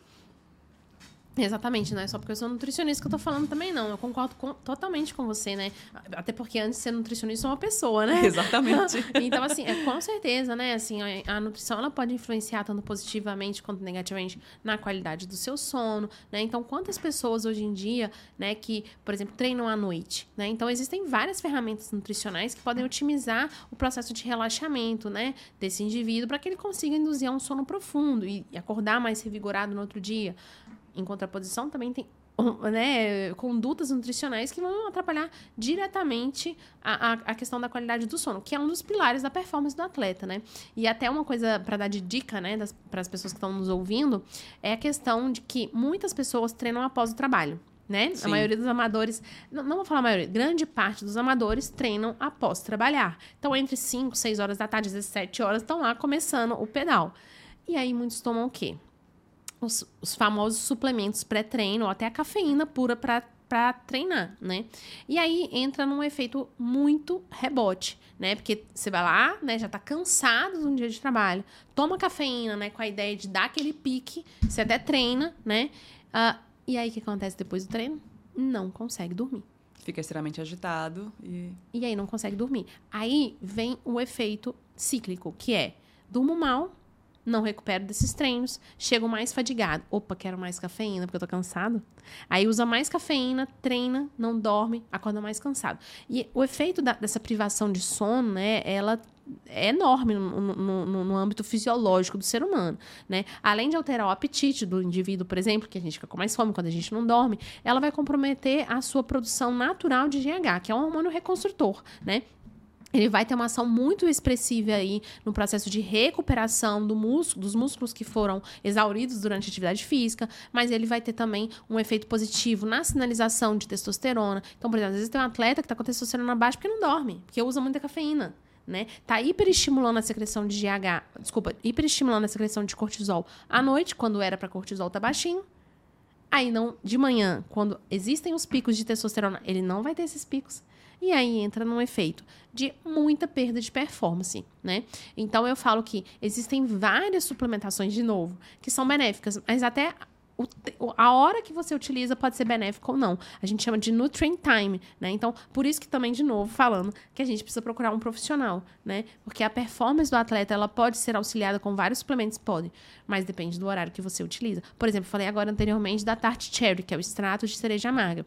Speaker 3: Exatamente, não é só porque eu sou nutricionista que eu tô falando também, não. Eu concordo com- totalmente com você, né? Até porque antes de ser nutricionista, eu sou uma pessoa, né?
Speaker 2: Exatamente.
Speaker 3: então, assim, é, com certeza, né? Assim, a, a nutrição ela pode influenciar tanto positivamente quanto negativamente na qualidade do seu sono, né? Então, quantas pessoas hoje em dia, né, que, por exemplo, treinam à noite, né? Então, existem várias ferramentas nutricionais que podem otimizar o processo de relaxamento, né, desse indivíduo para que ele consiga induzir um sono profundo e, e acordar mais revigorado no outro dia. Em contraposição, também tem né, condutas nutricionais que vão atrapalhar diretamente a, a, a questão da qualidade do sono, que é um dos pilares da performance do atleta, né? E até uma coisa para dar de dica, né, para as pessoas que estão nos ouvindo, é a questão de que muitas pessoas treinam após o trabalho. Né? A maioria dos amadores, não, não vou falar a maioria, grande parte dos amadores treinam após trabalhar. Então, entre 5, 6 horas da tarde, às vezes 7 horas, estão lá começando o pedal. E aí, muitos tomam o quê? Os, os famosos suplementos pré-treino, ou até a cafeína pura para treinar, né? E aí entra num efeito muito rebote, né? Porque você vai lá, né? Já tá cansado de um dia de trabalho, toma cafeína, né? Com a ideia de dar aquele pique, você até treina, né? Ah, e aí o que acontece depois do treino? Não consegue dormir.
Speaker 2: Fica extremamente agitado e
Speaker 3: E aí não consegue dormir. Aí vem o efeito cíclico, que é durmo mal, não recupero desses treinos, chego mais fadigado. Opa, quero mais cafeína porque eu tô cansado. Aí usa mais cafeína, treina, não dorme, acorda mais cansado. E o efeito da- dessa privação de sono, né, ela é enorme no, no- no- no âmbito fisiológico do ser humano, né? Além de alterar o apetite do indivíduo, por exemplo, que a gente fica com mais fome quando a gente não dorme, ela vai comprometer a sua produção natural de GH, que é um hormônio reconstrutor, né? Ele vai ter uma ação muito expressiva aí no processo de recuperação do músculo, dos músculos que foram exauridos durante a atividade física, mas ele vai ter também um efeito positivo na sinalização de testosterona. Então, por exemplo, às vezes tem um atleta que está com testosterona baixa porque não dorme, porque usa muita cafeína. Né? Tá hiperestimulando a secreção de GH, desculpa, hiperestimulando a secreção de cortisol à noite, quando era para cortisol tá baixinho. Aí não, de manhã, quando existem os picos de testosterona, ele não vai ter esses picos. E aí entra num efeito de muita perda de performance, né? Então eu falo que existem várias suplementações, de novo, que são benéficas, mas até a hora que você utiliza pode ser benéfico ou não. A gente chama de nutrient time, né? Então, por isso que também, de novo, falando que a gente precisa procurar um profissional, né? Porque a performance do atleta, ela pode ser auxiliada com vários suplementos, pode, mas depende do horário que você utiliza. Por exemplo, falei agora anteriormente da Tarte Cherry, que é o extrato de cereja amarga.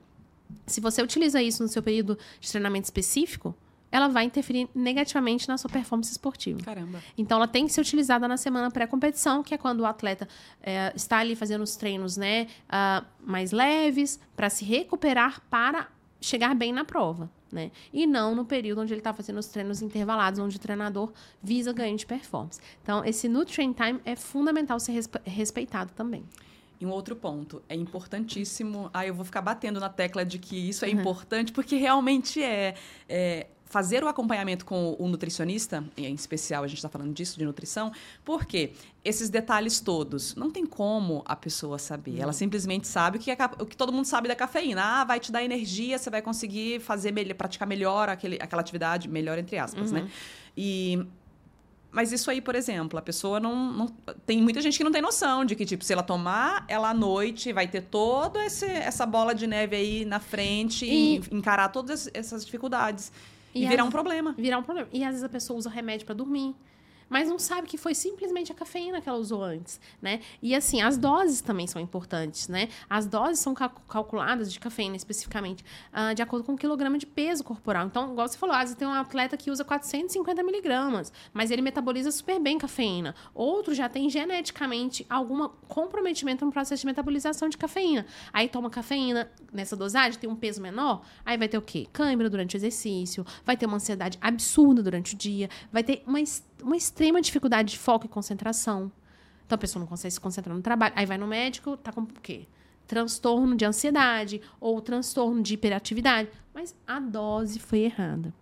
Speaker 3: Se você utiliza isso no seu período de treinamento específico, ela vai interferir negativamente na sua performance esportiva.
Speaker 2: Caramba.
Speaker 3: Então, ela tem que ser utilizada na semana pré-competição, que é quando o atleta é, está ali fazendo os treinos né, uh, mais leves, para se recuperar para chegar bem na prova. Né? E não no período onde ele está fazendo os treinos intervalados, onde o treinador visa ganho de performance. Então, esse nutrient time é fundamental ser respeitado também.
Speaker 2: E um outro ponto, é importantíssimo. Ah, eu vou ficar batendo na tecla de que isso é uhum. importante, porque realmente é, é fazer o acompanhamento com o nutricionista, em especial a gente está falando disso, de nutrição, porque esses detalhes todos, não tem como a pessoa saber. Ela simplesmente sabe o que, é, o que todo mundo sabe da cafeína. Ah, vai te dar energia, você vai conseguir fazer praticar melhor aquele, aquela atividade, melhor entre aspas, né? uhum. né? E mas isso aí, por exemplo, a pessoa não, não, Tem muita gente que não tem noção de que, tipo, se ela tomar ela à noite, vai ter toda essa bola de neve aí na frente e, e encarar todas essas dificuldades. E, e virar um problema.
Speaker 3: Virar um problema. E às vezes a pessoa usa remédio para dormir mas não sabe que foi simplesmente a cafeína que ela usou antes, né? E assim, as doses também são importantes, né? As doses são calculadas de cafeína especificamente uh, de acordo com o quilograma de peso corporal. Então, igual você falou, às vezes tem um atleta que usa 450 miligramas, mas ele metaboliza super bem cafeína. Outro já tem geneticamente algum comprometimento no processo de metabolização de cafeína. Aí toma cafeína nessa dosagem, tem um peso menor, aí vai ter o quê? Câimbra durante o exercício, vai ter uma ansiedade absurda durante o dia, vai ter uma uma extrema dificuldade de foco e concentração. Então a pessoa não consegue se concentrar no trabalho. Aí vai no médico, tá com o quê? Transtorno de ansiedade ou transtorno de hiperatividade. Mas a dose foi errada.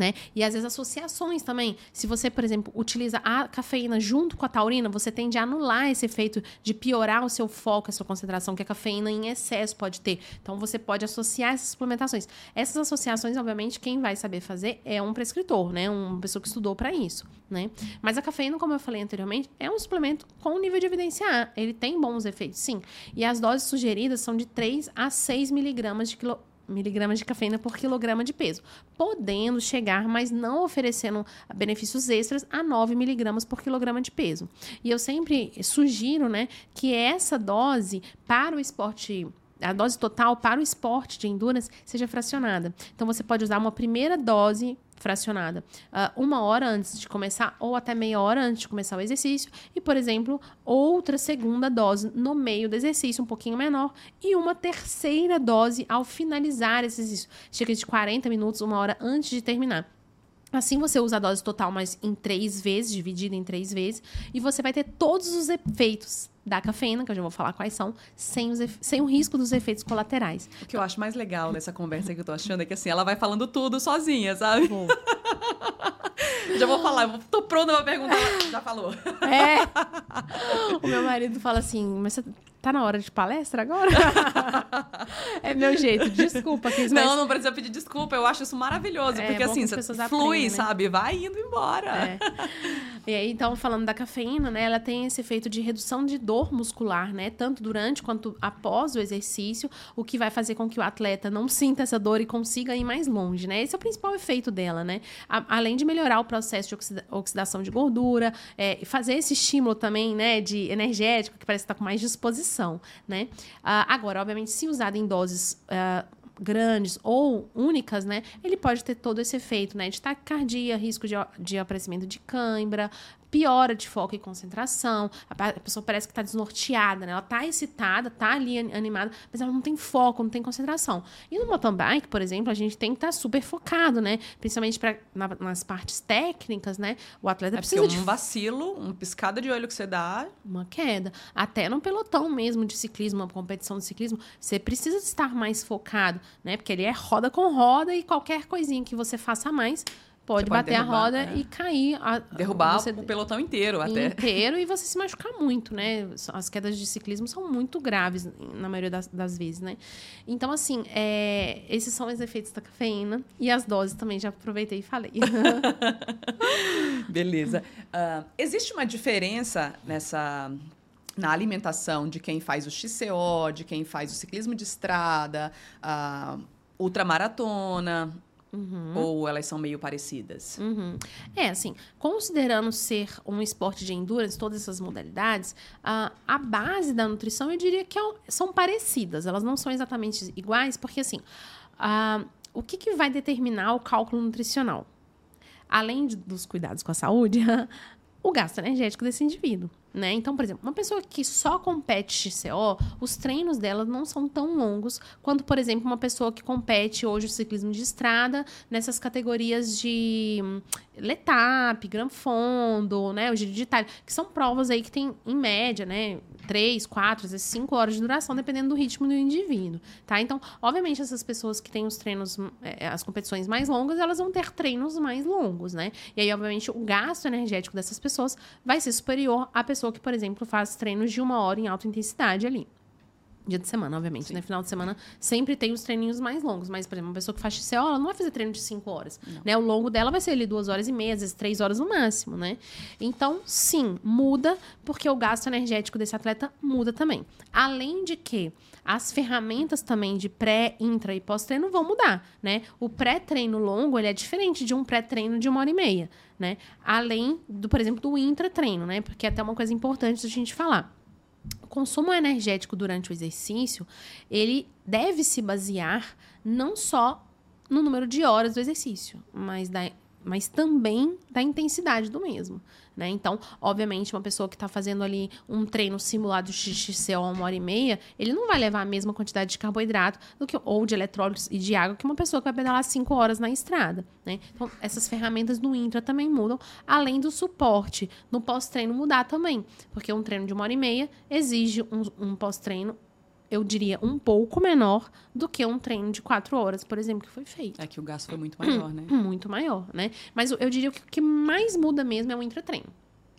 Speaker 3: Né? E às vezes associações também. Se você, por exemplo, utiliza a cafeína junto com a taurina, você tende a anular esse efeito de piorar o seu foco, a sua concentração, que a cafeína em excesso pode ter. Então você pode associar essas suplementações. Essas associações, obviamente, quem vai saber fazer é um prescritor, né? Uma pessoa que estudou para isso, né? Mas a cafeína, como eu falei anteriormente, é um suplemento com nível de evidência A. Ele tem bons efeitos, sim. E as doses sugeridas são de 3 a 6 miligramas de quilo miligramas de cafeína por quilograma de peso, podendo chegar, mas não oferecendo benefícios extras, a 9 miligramas por quilograma de peso. E eu sempre sugiro né, que essa dose para o esporte a dose total para o esporte de endurance seja fracionada. Então, você pode usar uma primeira dose fracionada. Uh, uma hora antes de começar ou até meia hora antes de começar o exercício e, por exemplo, outra segunda dose no meio do exercício, um pouquinho menor, e uma terceira dose ao finalizar esse exercício, cerca de 40 minutos, uma hora antes de terminar. Assim você usa a dose total, mas em três vezes, dividida em três vezes, e você vai ter todos os efeitos da cafeína, que eu já vou falar quais são, sem, os, sem o risco dos efeitos colaterais.
Speaker 2: O que eu acho mais legal nessa conversa que eu tô achando é que assim, ela vai falando tudo sozinha, sabe? já vou falar, eu tô pronta pra perguntar, já falou.
Speaker 3: É. O meu marido fala assim, mas você Tá na hora de palestra agora? é meu jeito, desculpa. Cris,
Speaker 2: mas... Não, não precisa pedir desculpa. Eu acho isso maravilhoso. É, porque assim, você flui, aprendem, né? sabe? Vai indo embora. É.
Speaker 3: E aí, então, falando da cafeína, né? Ela tem esse efeito de redução de dor muscular, né? Tanto durante quanto após o exercício, o que vai fazer com que o atleta não sinta essa dor e consiga ir mais longe, né? Esse é o principal efeito dela, né? A, além de melhorar o processo de oxida oxidação de gordura, é, fazer esse estímulo também, né? De energético, que parece estar com mais disposição né? Uh, agora, obviamente, se usado em doses uh, grandes ou únicas, né, ele pode ter todo esse efeito, né, de taquicardia, risco de, de aparecimento de cãibra, piora de foco e concentração, a pessoa parece que está desnorteada, né? Ela está excitada, está ali animada, mas ela não tem foco, não tem concentração. E no mountain bike, por exemplo, a gente tem que estar tá super focado, né? Principalmente pra, na, nas partes técnicas, né? O atleta
Speaker 2: é
Speaker 3: precisa
Speaker 2: de um vacilo, uma piscada de olho que você dá,
Speaker 3: uma queda. Até no pelotão mesmo de ciclismo, uma competição de ciclismo, você precisa estar mais focado, né? Porque ele é roda com roda e qualquer coisinha que você faça mais pode, pode bater derrubar, a roda é. e cair. A,
Speaker 2: derrubar você, o pelotão inteiro até.
Speaker 3: Inteiro e você se machucar muito, né? As quedas de ciclismo são muito graves na maioria das, das vezes, né? Então, assim, é, esses são os efeitos da cafeína e as doses também, já aproveitei e falei.
Speaker 2: Beleza. Uh, existe uma diferença nessa na alimentação de quem faz o XCO, de quem faz o ciclismo de estrada, a ultramaratona, Uhum. Ou elas são meio parecidas?
Speaker 3: Uhum. É, assim, considerando ser um esporte de endurance, todas essas modalidades, a, a base da nutrição eu diria que é, são parecidas. Elas não são exatamente iguais, porque assim, a, o que, que vai determinar o cálculo nutricional? Além de, dos cuidados com a saúde, o gasto energético desse indivíduo. Né? Então, por exemplo, uma pessoa que só compete XCO, os treinos dela não são tão longos quanto, por exemplo, uma pessoa que compete hoje o ciclismo de estrada nessas categorias de Letap, Gran Fondo, né, o Giro de Itália, que são provas aí que tem, em média, né, três, quatro, às vezes cinco horas de duração, dependendo do ritmo do indivíduo, tá? Então, obviamente, essas pessoas que têm os treinos, é, as competições mais longas, elas vão ter treinos mais longos, né? E aí, obviamente, o gasto energético dessas pessoas vai ser superior à pessoa que, por exemplo, faz treinos de uma hora em alta intensidade ali. Dia de semana, obviamente. Sim. Né? Final de semana sempre tem os treininhos mais longos. Mas, por exemplo, uma pessoa que faz XCO, ela não vai fazer treino de 5 horas. Né? O longo dela vai ser ali duas horas e meia, às vezes três horas no máximo, né? Então, sim, muda, porque o gasto energético desse atleta muda também. Além de que as ferramentas também de pré, intra e pós-treino vão mudar, né? O pré-treino longo, ele é diferente de um pré-treino de uma hora e meia, né? Além do, por exemplo, do intra-treino, né? Porque é até uma coisa importante da gente falar. Consumo energético durante o exercício, ele deve se basear não só no número de horas do exercício, mas da mas também da intensidade do mesmo. Né? Então, obviamente, uma pessoa que está fazendo ali um treino simulado de XXCO uma hora e meia, ele não vai levar a mesma quantidade de carboidrato do que, ou de eletrólitos e de água que uma pessoa que vai pedalar cinco horas na estrada. Né? Então, essas ferramentas do intra também mudam, além do suporte no pós-treino mudar também, porque um treino de uma hora e meia exige um, um pós-treino eu diria, um pouco menor do que um treino de quatro horas, por exemplo, que foi feito.
Speaker 2: É que o gasto foi muito maior, né?
Speaker 3: Muito maior, né? Mas eu diria que o que mais muda mesmo é o intratreino.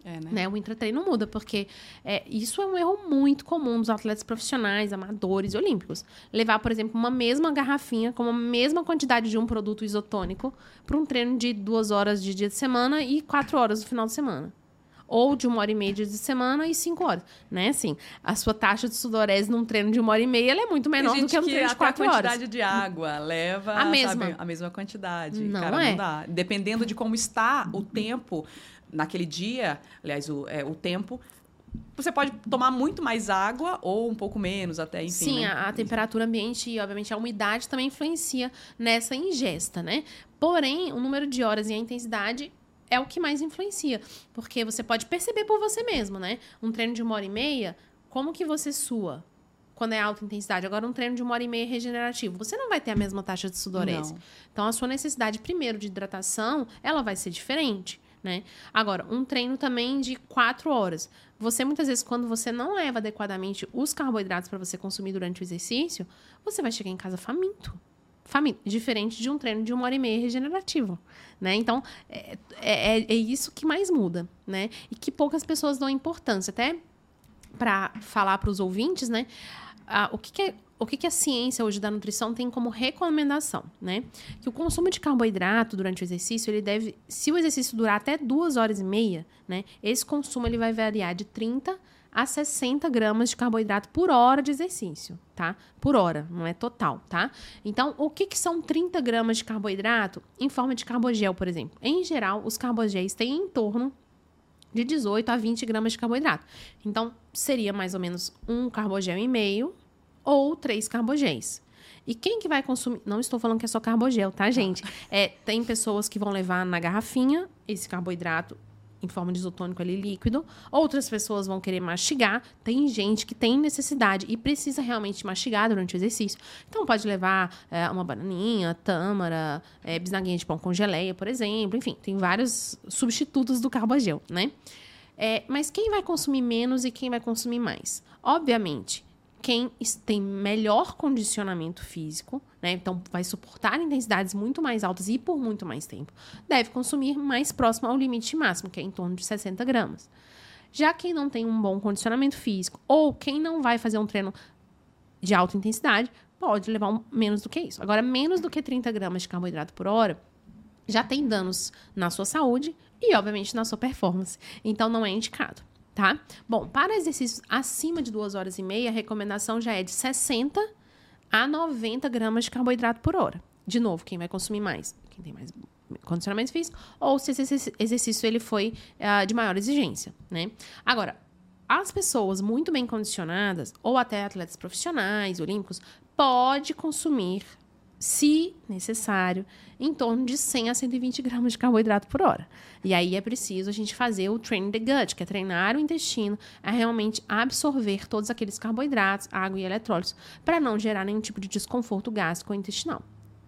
Speaker 3: É, né? né? O intratreino muda, porque é, isso é um erro muito comum dos atletas profissionais, amadores e olímpicos. Levar, por exemplo, uma mesma garrafinha com a mesma quantidade de um produto isotônico para um treino de duas horas de dia de semana e quatro horas no final de semana ou de uma hora e meia de semana e cinco horas, né? Assim, a sua taxa de sudorese num treino de uma hora e meia é muito menor do que um treino de quatro horas.
Speaker 2: a quantidade de água leva
Speaker 3: a mesma,
Speaker 2: sabe, a mesma quantidade.
Speaker 3: Não
Speaker 2: Cara,
Speaker 3: é.
Speaker 2: não dá. Dependendo de como está o tempo naquele dia, aliás, o, é, o tempo você pode tomar muito mais água ou um pouco menos até, enfim.
Speaker 3: Sim,
Speaker 2: né?
Speaker 3: a, a, temperatura ambiente e, obviamente, a umidade também influencia nessa ingesta, né? Porém, o número de horas e a intensidade é o que mais influencia. Porque você pode perceber por você mesmo, né? Um treino de uma hora e meia, como que você sua? Quando é alta intensidade. Agora, um treino de uma hora e meia regenerativo, você não vai ter a mesma taxa de sudorese. Não. Então, a sua necessidade, primeiro, de hidratação, ela vai ser diferente. Né? Agora, um treino também de quatro horas. Você, muitas vezes, quando você não leva adequadamente os carboidratos para você consumir durante o exercício, você vai chegar em casa faminto família, diferente de um treino de uma hora e meia regenerativo, né? Então, é, é, é isso que mais muda, né? E que poucas pessoas dão importância. Até para falar para os ouvintes, né? Ah, o que, que é o que, que, a ciência hoje da nutrição tem como recomendação, né? Que o consumo de carboidrato durante o exercício, ele deve, se o exercício durar até duas horas e meia, né? Esse consumo ele vai variar de 30 a 60 gramas de carboidrato por hora de exercício, tá? Por hora, não é total, tá? Então, o que, que são 30 gramas de carboidrato em forma de carbogel, por exemplo? Em geral, os carbogéis têm em torno de 18 a 20 gramas de carboidrato. Então, seria mais ou menos um carbogel e meio ou três carbogéis. E quem que vai consumir? Não estou falando que é só carbogel, tá, gente? É, tem pessoas que vão levar na garrafinha esse carboidrato em forma de isotônico ali líquido. Outras pessoas vão querer mastigar. Tem gente que tem necessidade e precisa realmente mastigar durante o exercício. Então, pode levar é, uma bananinha, tâmara, é, bisnaguinha de pão com geleia, por exemplo. Enfim, tem vários substitutos do carbogel, né? É, mas quem vai consumir menos e quem vai consumir mais? Obviamente, quem tem melhor condicionamento físico, né? Então vai suportar intensidades muito mais altas e por muito mais tempo, deve consumir mais próximo ao limite máximo, que é em torno de 60 gramas. Já quem não tem um bom condicionamento físico ou quem não vai fazer um treino de alta intensidade, pode levar um, menos do que isso. Agora, menos do que 30 gramas de carboidrato por hora já tem danos na sua saúde e, obviamente, na sua performance. Então, não é indicado tá? Bom, para exercícios acima de 2 horas e meia, a recomendação já é de 60 a 90 gramas de carboidrato por hora. De novo, quem vai consumir mais? Quem tem mais condicionamento físico, ou se esse exercício ele foi uh, de maior exigência, né? Agora, as pessoas muito bem condicionadas, ou até atletas profissionais, olímpicos, pode consumir se necessário, em torno de 100 a 120 gramas de carboidrato por hora. E aí é preciso a gente fazer o training the gut, que é treinar o intestino a realmente absorver todos aqueles carboidratos, água e eletrólitos, para não gerar nenhum tipo de desconforto gástrico ou intestinal.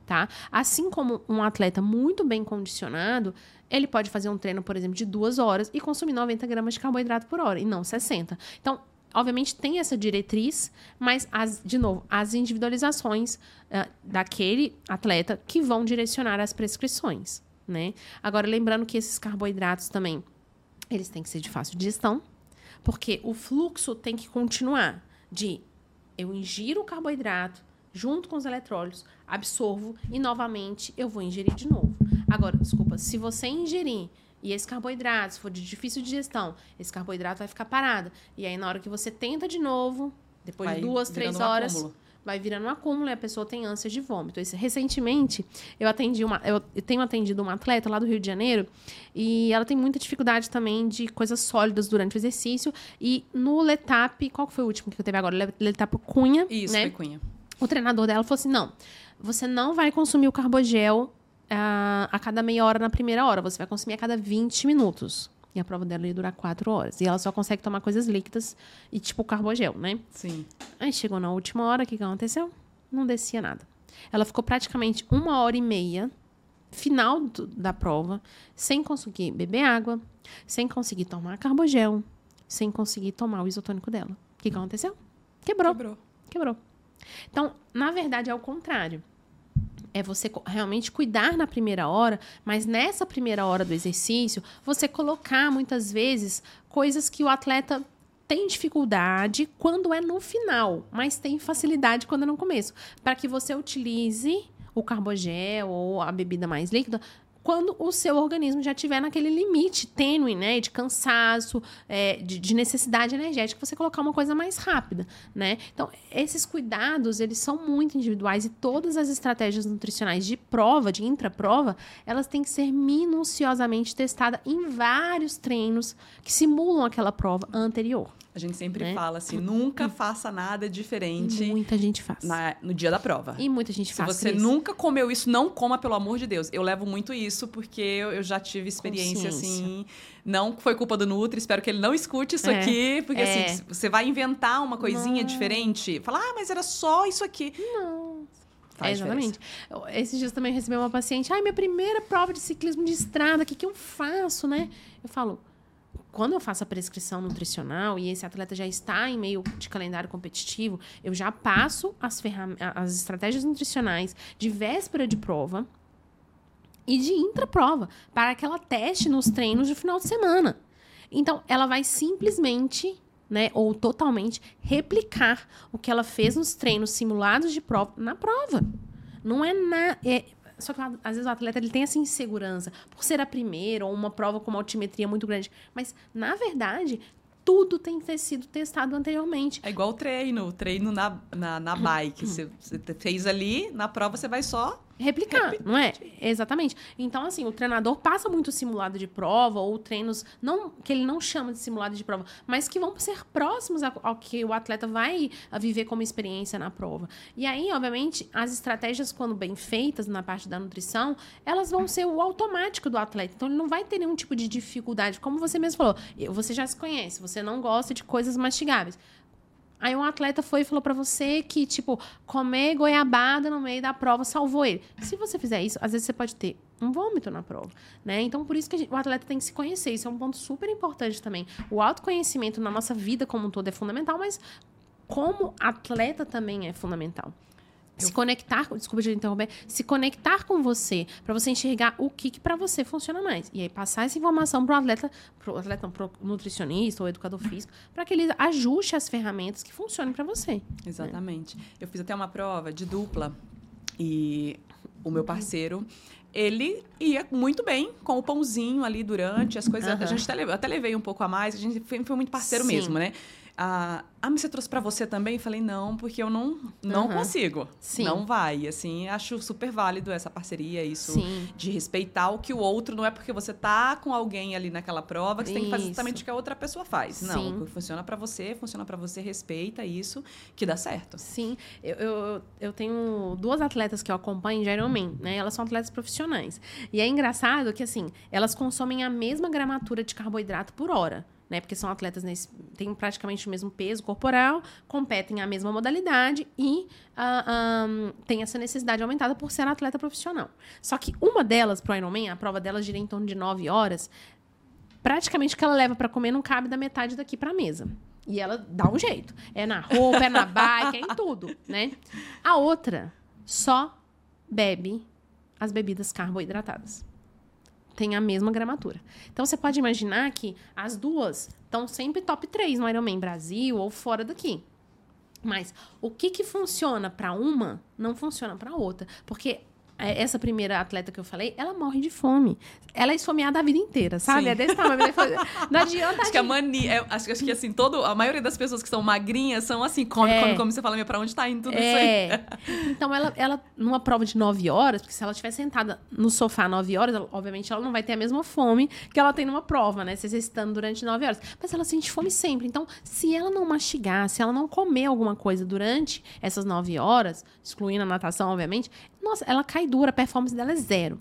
Speaker 3: Tá? Assim como um atleta muito bem condicionado, ele pode fazer um treino, por exemplo, de duas horas e consumir 90 gramas de carboidrato por hora, e não 60. Então, obviamente tem essa diretriz, mas, as, de novo, as individualizações uh, daquele atleta que vão direcionar as prescrições, né? Agora, lembrando que esses carboidratos também, eles têm que ser de fácil digestão, porque o fluxo tem que continuar de eu ingiro o carboidrato junto com os eletrólitos, absorvo e novamente eu vou ingerir de novo. Agora, desculpa, se você ingerir e esse carboidrato, se for de difícil digestão, esse carboidrato vai ficar parado. E aí, na hora que você tenta de novo, depois vai de duas, três horas, um vai virando um acúmulo e a pessoa tem ânsia de vômito. Esse, recentemente, eu atendi uma. Eu, tenho atendido uma atleta lá do Rio de Janeiro e ela tem muita dificuldade também de coisas sólidas durante o exercício. E no Letap, qual foi o último que eu teve agora? Letap Cunha.
Speaker 2: Isso,
Speaker 3: né?
Speaker 2: foi Cunha.
Speaker 3: O treinador dela falou assim: não, você não vai consumir o carbogel a, a cada meia hora na primeira hora. Você vai consumir a cada 20 minutos. E a prova dela ia durar 4 horas. E ela só consegue tomar coisas líquidas e tipo carbogel, né?
Speaker 2: Sim.
Speaker 3: Aí chegou na última hora, o que, que aconteceu? Não descia nada. Ela ficou praticamente uma hora e meia, final do, da prova, sem conseguir beber água, sem conseguir tomar carbogel, sem conseguir tomar o isotônico dela. O que, que aconteceu? Quebrou.
Speaker 2: Quebrou.
Speaker 3: Quebrou. Então, na verdade, é o contrário é você realmente cuidar na primeira hora, mas nessa primeira hora do exercício, você colocar muitas vezes coisas que o atleta tem dificuldade quando é no final, mas tem facilidade quando é no começo, para que você utilize o carbogel ou a bebida mais líquida quando o seu organismo já estiver naquele limite tênue, né, de cansaço, é, de, de, necessidade energética, você colocar uma coisa mais rápida, né? Então, esses cuidados, eles são muito individuais e todas as estratégias nutricionais de prova, de intraprova, elas têm que ser minuciosamente testadas em vários treinos que simulam aquela prova anterior.
Speaker 2: A gente sempre né? fala assim, nunca faça nada diferente.
Speaker 3: E muita gente faz.
Speaker 2: Na, no dia da prova.
Speaker 3: E muita gente
Speaker 2: Se
Speaker 3: faz.
Speaker 2: Se você
Speaker 3: isso.
Speaker 2: nunca comeu isso, não coma, pelo amor de Deus. Eu levo muito isso porque eu já tive experiência assim. Não foi culpa do Nutri, espero que ele não escute isso é. aqui. Porque é. assim, você vai inventar uma coisinha não. diferente. Falar, ah, mas era só isso aqui.
Speaker 3: Não. É, exatamente. Diferença. Esses dias também recebi uma paciente. Ai, minha primeira prova de ciclismo de estrada, o que, que eu faço, né? Eu falo, quando eu faço a prescrição nutricional e esse atleta já está em meio de calendário competitivo, eu já passo as, as estratégias nutricionais de véspera de prova e de intraprova para que ela teste nos treinos de final de semana. Então, ela vai simplesmente, né, ou totalmente replicar o que ela fez nos treinos simulados de prova na prova. Não é na é, só que às vezes o atleta ele tem essa insegurança por ser a primeira ou uma prova com uma altimetria muito grande. Mas, na verdade, tudo tem que ter sido testado anteriormente.
Speaker 2: É igual o treino, o treino na, na, na bike. Você, você fez ali, na prova você vai só
Speaker 3: replicar, não é? Exatamente. Então, assim, o treinador passa muito simulado de prova ou treinos não que ele não chama de simulado de prova, mas que vão ser próximos ao que o atleta vai viver como experiência na prova. E aí, obviamente, as estratégias, quando bem feitas na parte da nutrição, elas vão ser o automático do atleta. Então, ele não vai ter nenhum tipo de dificuldade. Como você mesmo falou, você já se conhece, você não gosta de coisas mastigáveis. Aí um atleta foi e falou para você que, tipo, comer goiabada no meio da prova salvou ele. Se você fizer isso, às vezes você pode ter um vômito na prova, né? Então, por isso que gente, o atleta tem que se conhecer. Isso é um ponto super importante também. O autoconhecimento na nossa vida como um todo é fundamental, mas como atleta também é fundamental. Se conectar, desculpa de interromper, se conectar com você, para você enxergar o que, que para você funciona mais. E aí passar essa informação para o atleta, pro atleta, pro nutricionista ou educador físico, para que ele ajuste as ferramentas que funcionem para você. Né?
Speaker 2: Exatamente. Né? Eu fiz até uma prova de dupla e o meu parceiro, ele ia muito bem com o pãozinho ali durante as coisas. Uhum. A gente até, até levei um pouco a mais, a gente foi, foi muito parceiro Sim. mesmo, né? Ah, ah, mas você trouxe para você também? Falei, não, porque eu não, não uhum. consigo. Sim. Não vai. Assim, acho super válido essa parceria, isso Sim. de respeitar o que o outro, não é porque você tá com alguém ali naquela prova que você isso. tem que fazer exatamente o que a outra pessoa faz. Sim. Não, o que funciona para você, funciona para você, respeita isso, que dá certo.
Speaker 3: Sim. Eu, eu, eu tenho duas atletas que eu acompanho geralmente, né? Elas são atletas profissionais. E é engraçado que, assim, elas consomem a mesma gramatura de carboidrato por hora né? Porque são atletas nesse, têm praticamente o mesmo peso corporal, competem a mesma modalidade e uh, ah, um, tem essa necessidade aumentada por ser atleta profissional. Só que uma delas, pro Ironman, a prova dela gira em torno de 9 horas, praticamente o que ela leva para comer não cabe da metade daqui para a mesa. E ela dá um jeito. É na roupa, é na bike, é em tudo, né? A outra só bebe as bebidas carboidratadas tem a mesma gramatura. Então você pode imaginar que as duas estão sempre top 3 no Ironman Brasil ou fora daqui. Mas o que, que funciona para uma não funciona para outra, porque essa primeira atleta que eu falei, ela morre de fome. Ela é esfomeada a vida inteira, sabe? Sim. É desse tamanho. Não adianta.
Speaker 2: Acho que a mania. É, acho, acho que assim, todo, a maioria das pessoas que são magrinhas são assim, come, é. come, come. Você fala, meu, pra onde tá indo tudo é. isso
Speaker 3: aí? Então, ela, ela, numa prova de nove horas, porque se ela estiver sentada no sofá nove horas, ela, obviamente ela não vai ter a mesma fome que ela tem numa prova, né? Se exercitando durante nove horas. Mas ela sente fome sempre. Então, se ela não mastigar, se ela não comer alguma coisa durante essas nove horas, excluindo a natação, obviamente, nossa, ela cai dura, a performance dela é zero.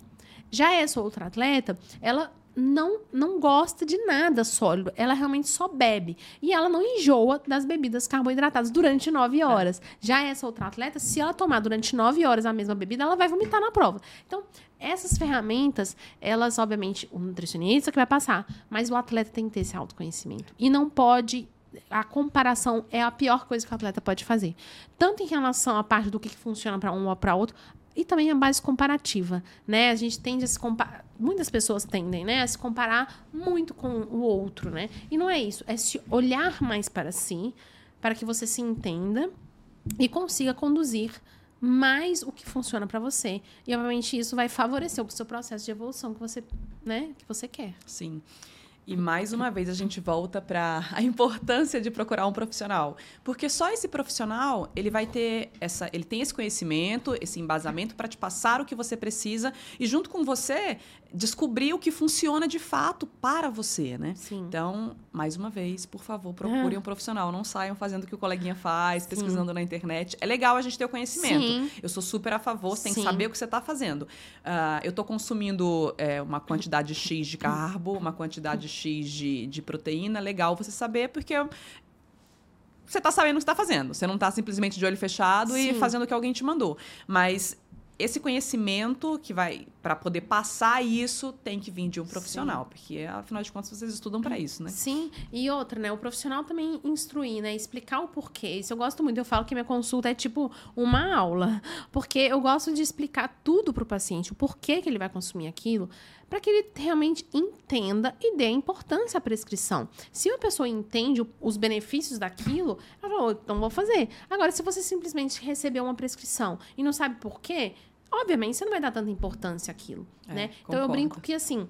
Speaker 3: Já essa outra atleta, ela não não gosta de nada sólido. Ela realmente só bebe. E ela não enjoa das bebidas carboidratadas durante nove é. horas. É. Já essa outra atleta, se ela tomar durante nove horas a mesma bebida, ela vai vomitar na prova. Então, essas ferramentas, elas, obviamente, o nutricionista que vai passar, mas o atleta tem que ter esse autoconhecimento. E não pode a comparação é a pior coisa que o atleta pode fazer. Tanto em relação à parte do que funciona para um ou para outro, e também a base comparativa, né? A gente tende a se comparar, muitas pessoas tendem, né, a se comparar muito com o outro, né? E não é isso, é se olhar mais para si, para que você se entenda e consiga conduzir mais o que funciona para você. E obviamente isso vai favorecer o seu processo de evolução que você, né, que você quer.
Speaker 2: Sim. E mais uma vez a gente volta para a importância de procurar um profissional, porque só esse profissional ele vai ter essa, ele tem esse conhecimento, esse embasamento para te passar o que você precisa e junto com você descobrir o que funciona de fato para você, né? Sim. Então, mais uma vez, por favor, procure é. um profissional, não saiam fazendo o que o coleguinha faz, Sim. pesquisando na internet. É legal a gente ter o conhecimento. Sim. Eu sou super a favor, você tem que saber o que você está fazendo. Uh, eu estou consumindo é, uma quantidade X de carbo, uma quantidade X de, de proteína, legal você saber, porque você está sabendo o que está fazendo. Você não está simplesmente de olho fechado Sim. e fazendo o que alguém te mandou. Mas esse conhecimento que vai para poder passar isso tem que vir de um profissional, Sim. porque afinal de contas vocês estudam para isso, né?
Speaker 3: Sim, e outra, né, o profissional também instruir, né, explicar o porquê. Isso eu gosto muito, eu falo que minha consulta é tipo uma aula, porque eu gosto de explicar tudo para o paciente, o porquê que ele vai consumir aquilo, para que ele realmente entenda e dê importância à prescrição. Se uma pessoa entende os benefícios daquilo, ela fala, então vou fazer. Agora, se você simplesmente recebeu uma prescrição e não sabe por quê, obviamente você não vai dar tanta importância àquilo, é, né? Então eu brinco que assim,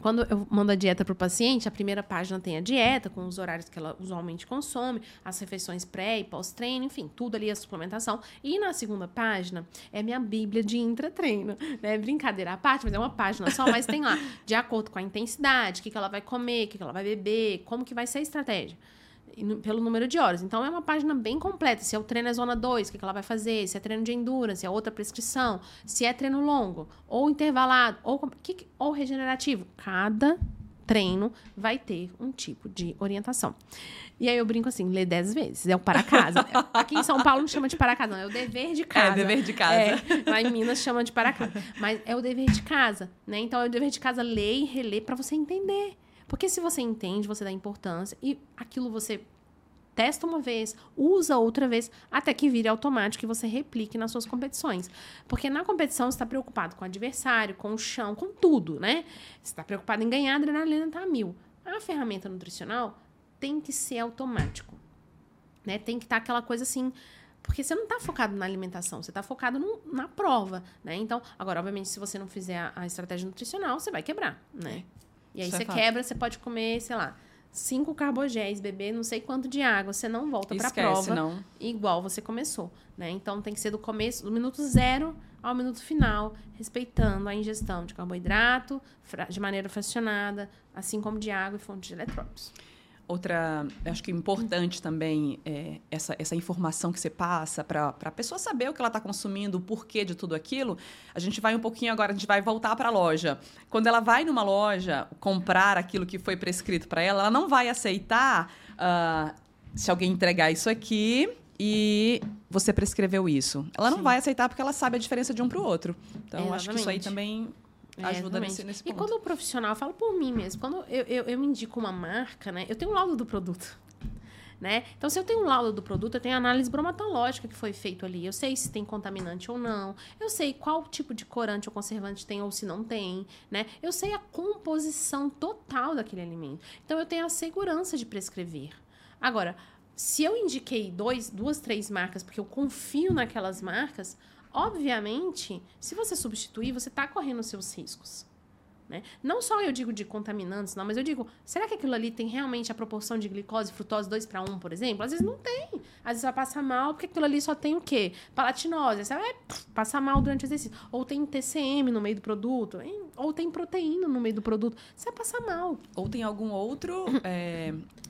Speaker 3: quando eu mando a dieta para o paciente, a primeira página tem a dieta, com os horários que ela usualmente consome, as refeições pré e pós-treino, enfim, tudo ali a suplementação. E na segunda página é minha bíblia de intratreino, né? Brincadeira à parte, mas é uma página só, mas tem lá, de acordo com a intensidade, o que, que ela vai comer, o que, que ela vai beber, como que vai ser a estratégia pelo número de horas. Então, é uma página bem completa. Se é o treino é zona 2, o que ela vai fazer? Se é treino de endurance, é outra prescrição. Se é treino longo, ou intervalado, ou, que, ou regenerativo. Cada treino vai ter um tipo de orientação. E aí eu brinco assim, lê dez vezes. É o para casa. Aqui em São Paulo não chama de para casa, não. É o dever de casa.
Speaker 2: É, dever de casa.
Speaker 3: É, lá em Minas chama de para casa. Mas é o dever de casa, né? Então é o dever de casa ler e reler para você entender. Porque se você entende, você dá importância e aquilo você testa uma vez, usa outra vez, até que vire automático e você replique nas suas competições. Porque na competição você está preocupado com o adversário, com o chão, com tudo, né? Você está preocupado em ganhar, a adrenalina tá a mil. A ferramenta nutricional tem que ser automático. Né? Tem que estar tá aquela coisa assim. Porque você não está focado na alimentação, você está focado no, na prova, né? Então, agora, obviamente, se você não fizer a, a estratégia nutricional, você vai quebrar, né? É. E aí é você quebra, você pode comer, sei lá, cinco carbogéis, beber não sei quanto de água, você não volta para a prova não. igual você começou, né? Então tem que ser do começo, do minuto zero ao minuto final, respeitando a ingestão de carboidrato de maneira fracionada, assim como de água e fonte de eletrólitos.
Speaker 2: Outra, acho que importante também é essa, essa informação que você passa para a pessoa saber o que ela está consumindo, o porquê de tudo aquilo. A gente vai um pouquinho agora, a gente vai voltar para a loja. Quando ela vai numa loja comprar aquilo que foi prescrito para ela, ela não vai aceitar uh, se alguém entregar isso aqui e você prescreveu isso. Ela Sim. não vai aceitar porque ela sabe a diferença de um para o outro. Então, Exatamente. acho que isso aí também é, ajuda nesse, nesse ponto.
Speaker 3: E quando o profissional, eu falo por mim mesmo, quando eu, eu, eu indico uma marca, né? Eu tenho um laudo do produto. Né? Então, se eu tenho um laudo do produto, eu tenho a análise bromatológica que foi feito ali. Eu sei se tem contaminante ou não. Eu sei qual tipo de corante ou conservante tem ou se não tem, né? Eu sei a composição total daquele alimento. Então, eu tenho a segurança de prescrever. Agora, se eu indiquei dois, duas, três marcas porque eu confio naquelas marcas, Obviamente, se você substituir, você está correndo seus riscos. Né? Não só eu digo de contaminantes, não, mas eu digo, será que aquilo ali tem realmente a proporção de glicose e frutose 2 para 1, por exemplo? Às vezes não tem. Às vezes vai passar mal, porque aquilo ali só tem o quê? Palatinose. Você vai passar mal durante o exercício. Ou tem TCM no meio do produto, hein? ou tem proteína no meio do produto. Você vai passar mal.
Speaker 2: Ou tem algum outro é,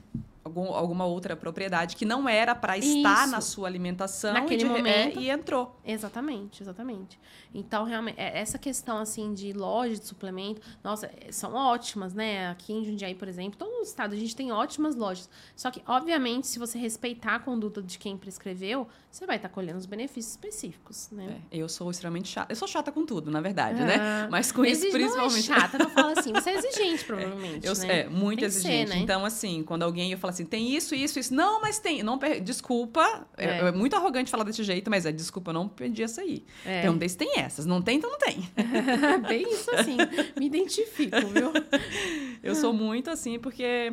Speaker 2: algum, alguma outra propriedade que não era para estar na sua alimentação
Speaker 3: naquele de, é, momento
Speaker 2: é, e entrou.
Speaker 3: Exatamente, exatamente. Então, realmente, é, essa questão assim de loja de suplemento, nossa, é, são ótimas, né? Aqui em Jundiaí, por exemplo, todo o estado a gente tem ótimas lojas. Só que, obviamente, se você respeitar a conduta de quem prescreveu, você vai estar tá colhendo os benefícios específicos, né?
Speaker 2: É, eu sou extremamente chata. Eu sou chata com tudo, na verdade, né? ah, né? Mas com isso, principalmente.
Speaker 3: Não é chata, não fala assim. Você é exigente, provavelmente.
Speaker 2: eu,
Speaker 3: né?
Speaker 2: É, muito exigente. Ser, né? Então, assim, quando alguém eu falo assim, tem isso, isso, isso. Não, mas tem. Não, desculpa. É. É, é muito arrogante falar desse jeito, mas é desculpa, eu não pedi essa aí. É. Então, desse tem essas. Não tem, então não tem.
Speaker 3: Bem isso assim. Me identifico, viu?
Speaker 2: Eu sou muito assim, porque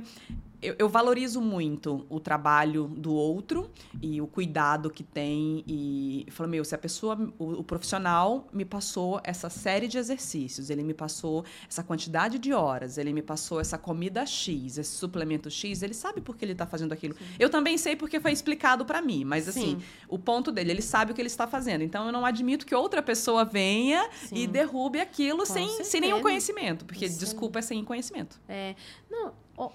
Speaker 2: eu, eu, valorizo muito o trabalho do outro e o cuidado que tem. E falo, meu, se a pessoa, o, o, profissional me passou essa série de exercícios, ele me passou essa quantidade de horas, ele me passou essa comida X, esse suplemento X, ele sabe por que ele está fazendo aquilo. Sim. Eu também sei porque foi explicado para mim, mas assim, Sim. o ponto dele, ele sabe o que ele está fazendo. Então eu não admito que outra pessoa venha Sim. e derrube aquilo sem, sem nenhum conhecimento, porque desculpa é sem conhecimento.
Speaker 3: É. Não,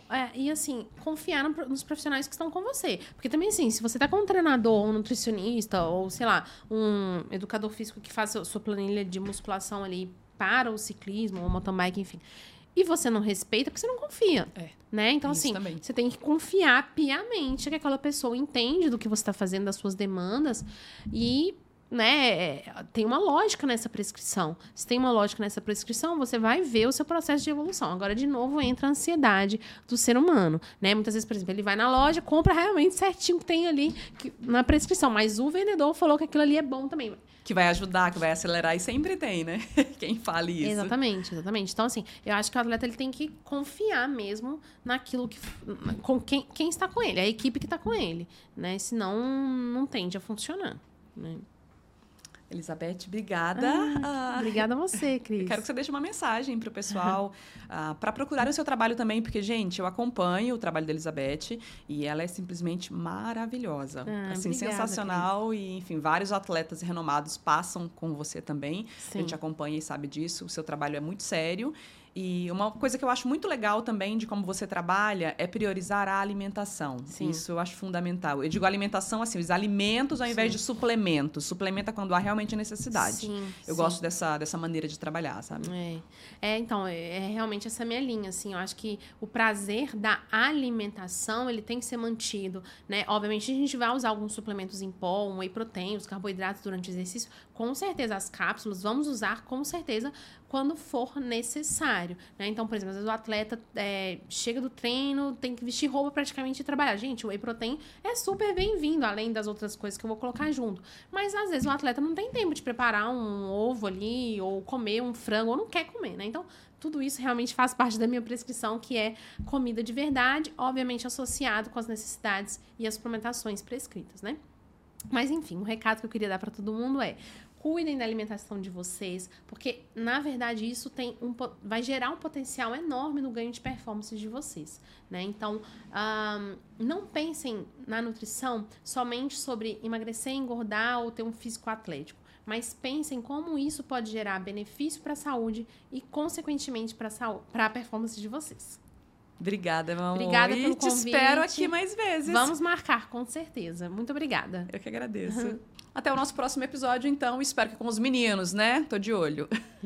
Speaker 3: é, e assim, confiar no, nos profissionais que estão com você. Porque também, assim, se você tá com um treinador, um nutricionista, ou sei lá, um educador físico que faz a sua planilha de musculação ali para o ciclismo, ou mountain bike, enfim. E você não respeita porque você não confia. É, né? Então, assim, também. você tem que confiar piamente que aquela pessoa entende do que você está fazendo, das suas demandas. E né, tem uma lógica nessa prescrição. Se tem uma lógica nessa prescrição, você vai ver o seu processo de evolução. Agora, de novo, entra a ansiedade do ser humano, né? Muitas vezes, por exemplo, ele vai na loja, compra realmente certinho que tem ali que, na prescrição, mas o vendedor falou que aquilo ali é bom também.
Speaker 2: Que vai ajudar, que vai acelerar, e sempre tem, né? Quem fala isso.
Speaker 3: Exatamente, exatamente. Então, assim, eu acho que o atleta ele tem que confiar mesmo naquilo que. com quem, quem está com ele, a equipe que está com ele, né? Senão não tende a funcionar, né?
Speaker 2: Elizabeth, obrigada.
Speaker 3: Ah, obrigada a você, Cris.
Speaker 2: quero que você deixe uma mensagem para o pessoal, uh, para procurarem o seu trabalho também, porque, gente, eu acompanho o trabalho da Elizabeth e ela é simplesmente maravilhosa.
Speaker 3: Ah,
Speaker 2: assim,
Speaker 3: obrigada,
Speaker 2: sensacional
Speaker 3: Cris.
Speaker 2: e, enfim, vários atletas renomados passam com você também.
Speaker 3: Sim.
Speaker 2: A gente acompanha e sabe disso. O seu trabalho é muito sério. E uma coisa que eu acho muito legal também de como você trabalha é priorizar a alimentação.
Speaker 3: Sim.
Speaker 2: Isso eu acho fundamental. Eu digo alimentação assim, os alimentos ao invés
Speaker 3: Sim.
Speaker 2: de suplementos. Suplementa quando há realmente necessidade.
Speaker 3: Sim,
Speaker 2: Eu
Speaker 3: sim.
Speaker 2: gosto dessa, dessa maneira de trabalhar, sabe?
Speaker 3: É. é, então, é, é realmente essa minha linha, assim, eu acho que o prazer da alimentação, ele tem que ser mantido, né? Obviamente, a gente vai usar alguns suplementos em pó, um whey protein, os carboidratos durante o exercício, com certeza, as cápsulas, vamos usar com certeza quando for necessário, né? Então, por exemplo, às vezes o atleta é, chega do treino, tem que vestir roupa praticamente e trabalhar. Gente, o whey protein é super bem-vindo, além das outras coisas que eu vou colocar junto. Mas, às vezes, o atleta não tem tempo de preparar um ovo ali, ou comer um frango, ou não quer comer, né? Então, tudo isso realmente faz parte da minha prescrição, que é comida de verdade, obviamente associado com as necessidades e as suplementações prescritas, né? Mas enfim, o recado que eu queria dar para todo mundo é: cuidem da alimentação de vocês, porque na verdade isso tem um, vai gerar um potencial enorme no ganho de performance de vocês, né? Então, ahn, não pensem na nutrição somente sobre emagrecer, engordar ou ter um físico atlético. Mas pensem como isso pode gerar benefício para a saúde e, consequentemente, para a performance de vocês.
Speaker 2: Obrigada, meu amor.
Speaker 3: Obrigada
Speaker 2: e
Speaker 3: pelo
Speaker 2: te espero
Speaker 3: convite.
Speaker 2: aqui mais vezes.
Speaker 3: Vamos marcar, com certeza. Muito obrigada.
Speaker 2: Eu que agradeço. Até o nosso próximo episódio, então. Espero que com os meninos, né? Tô de olho.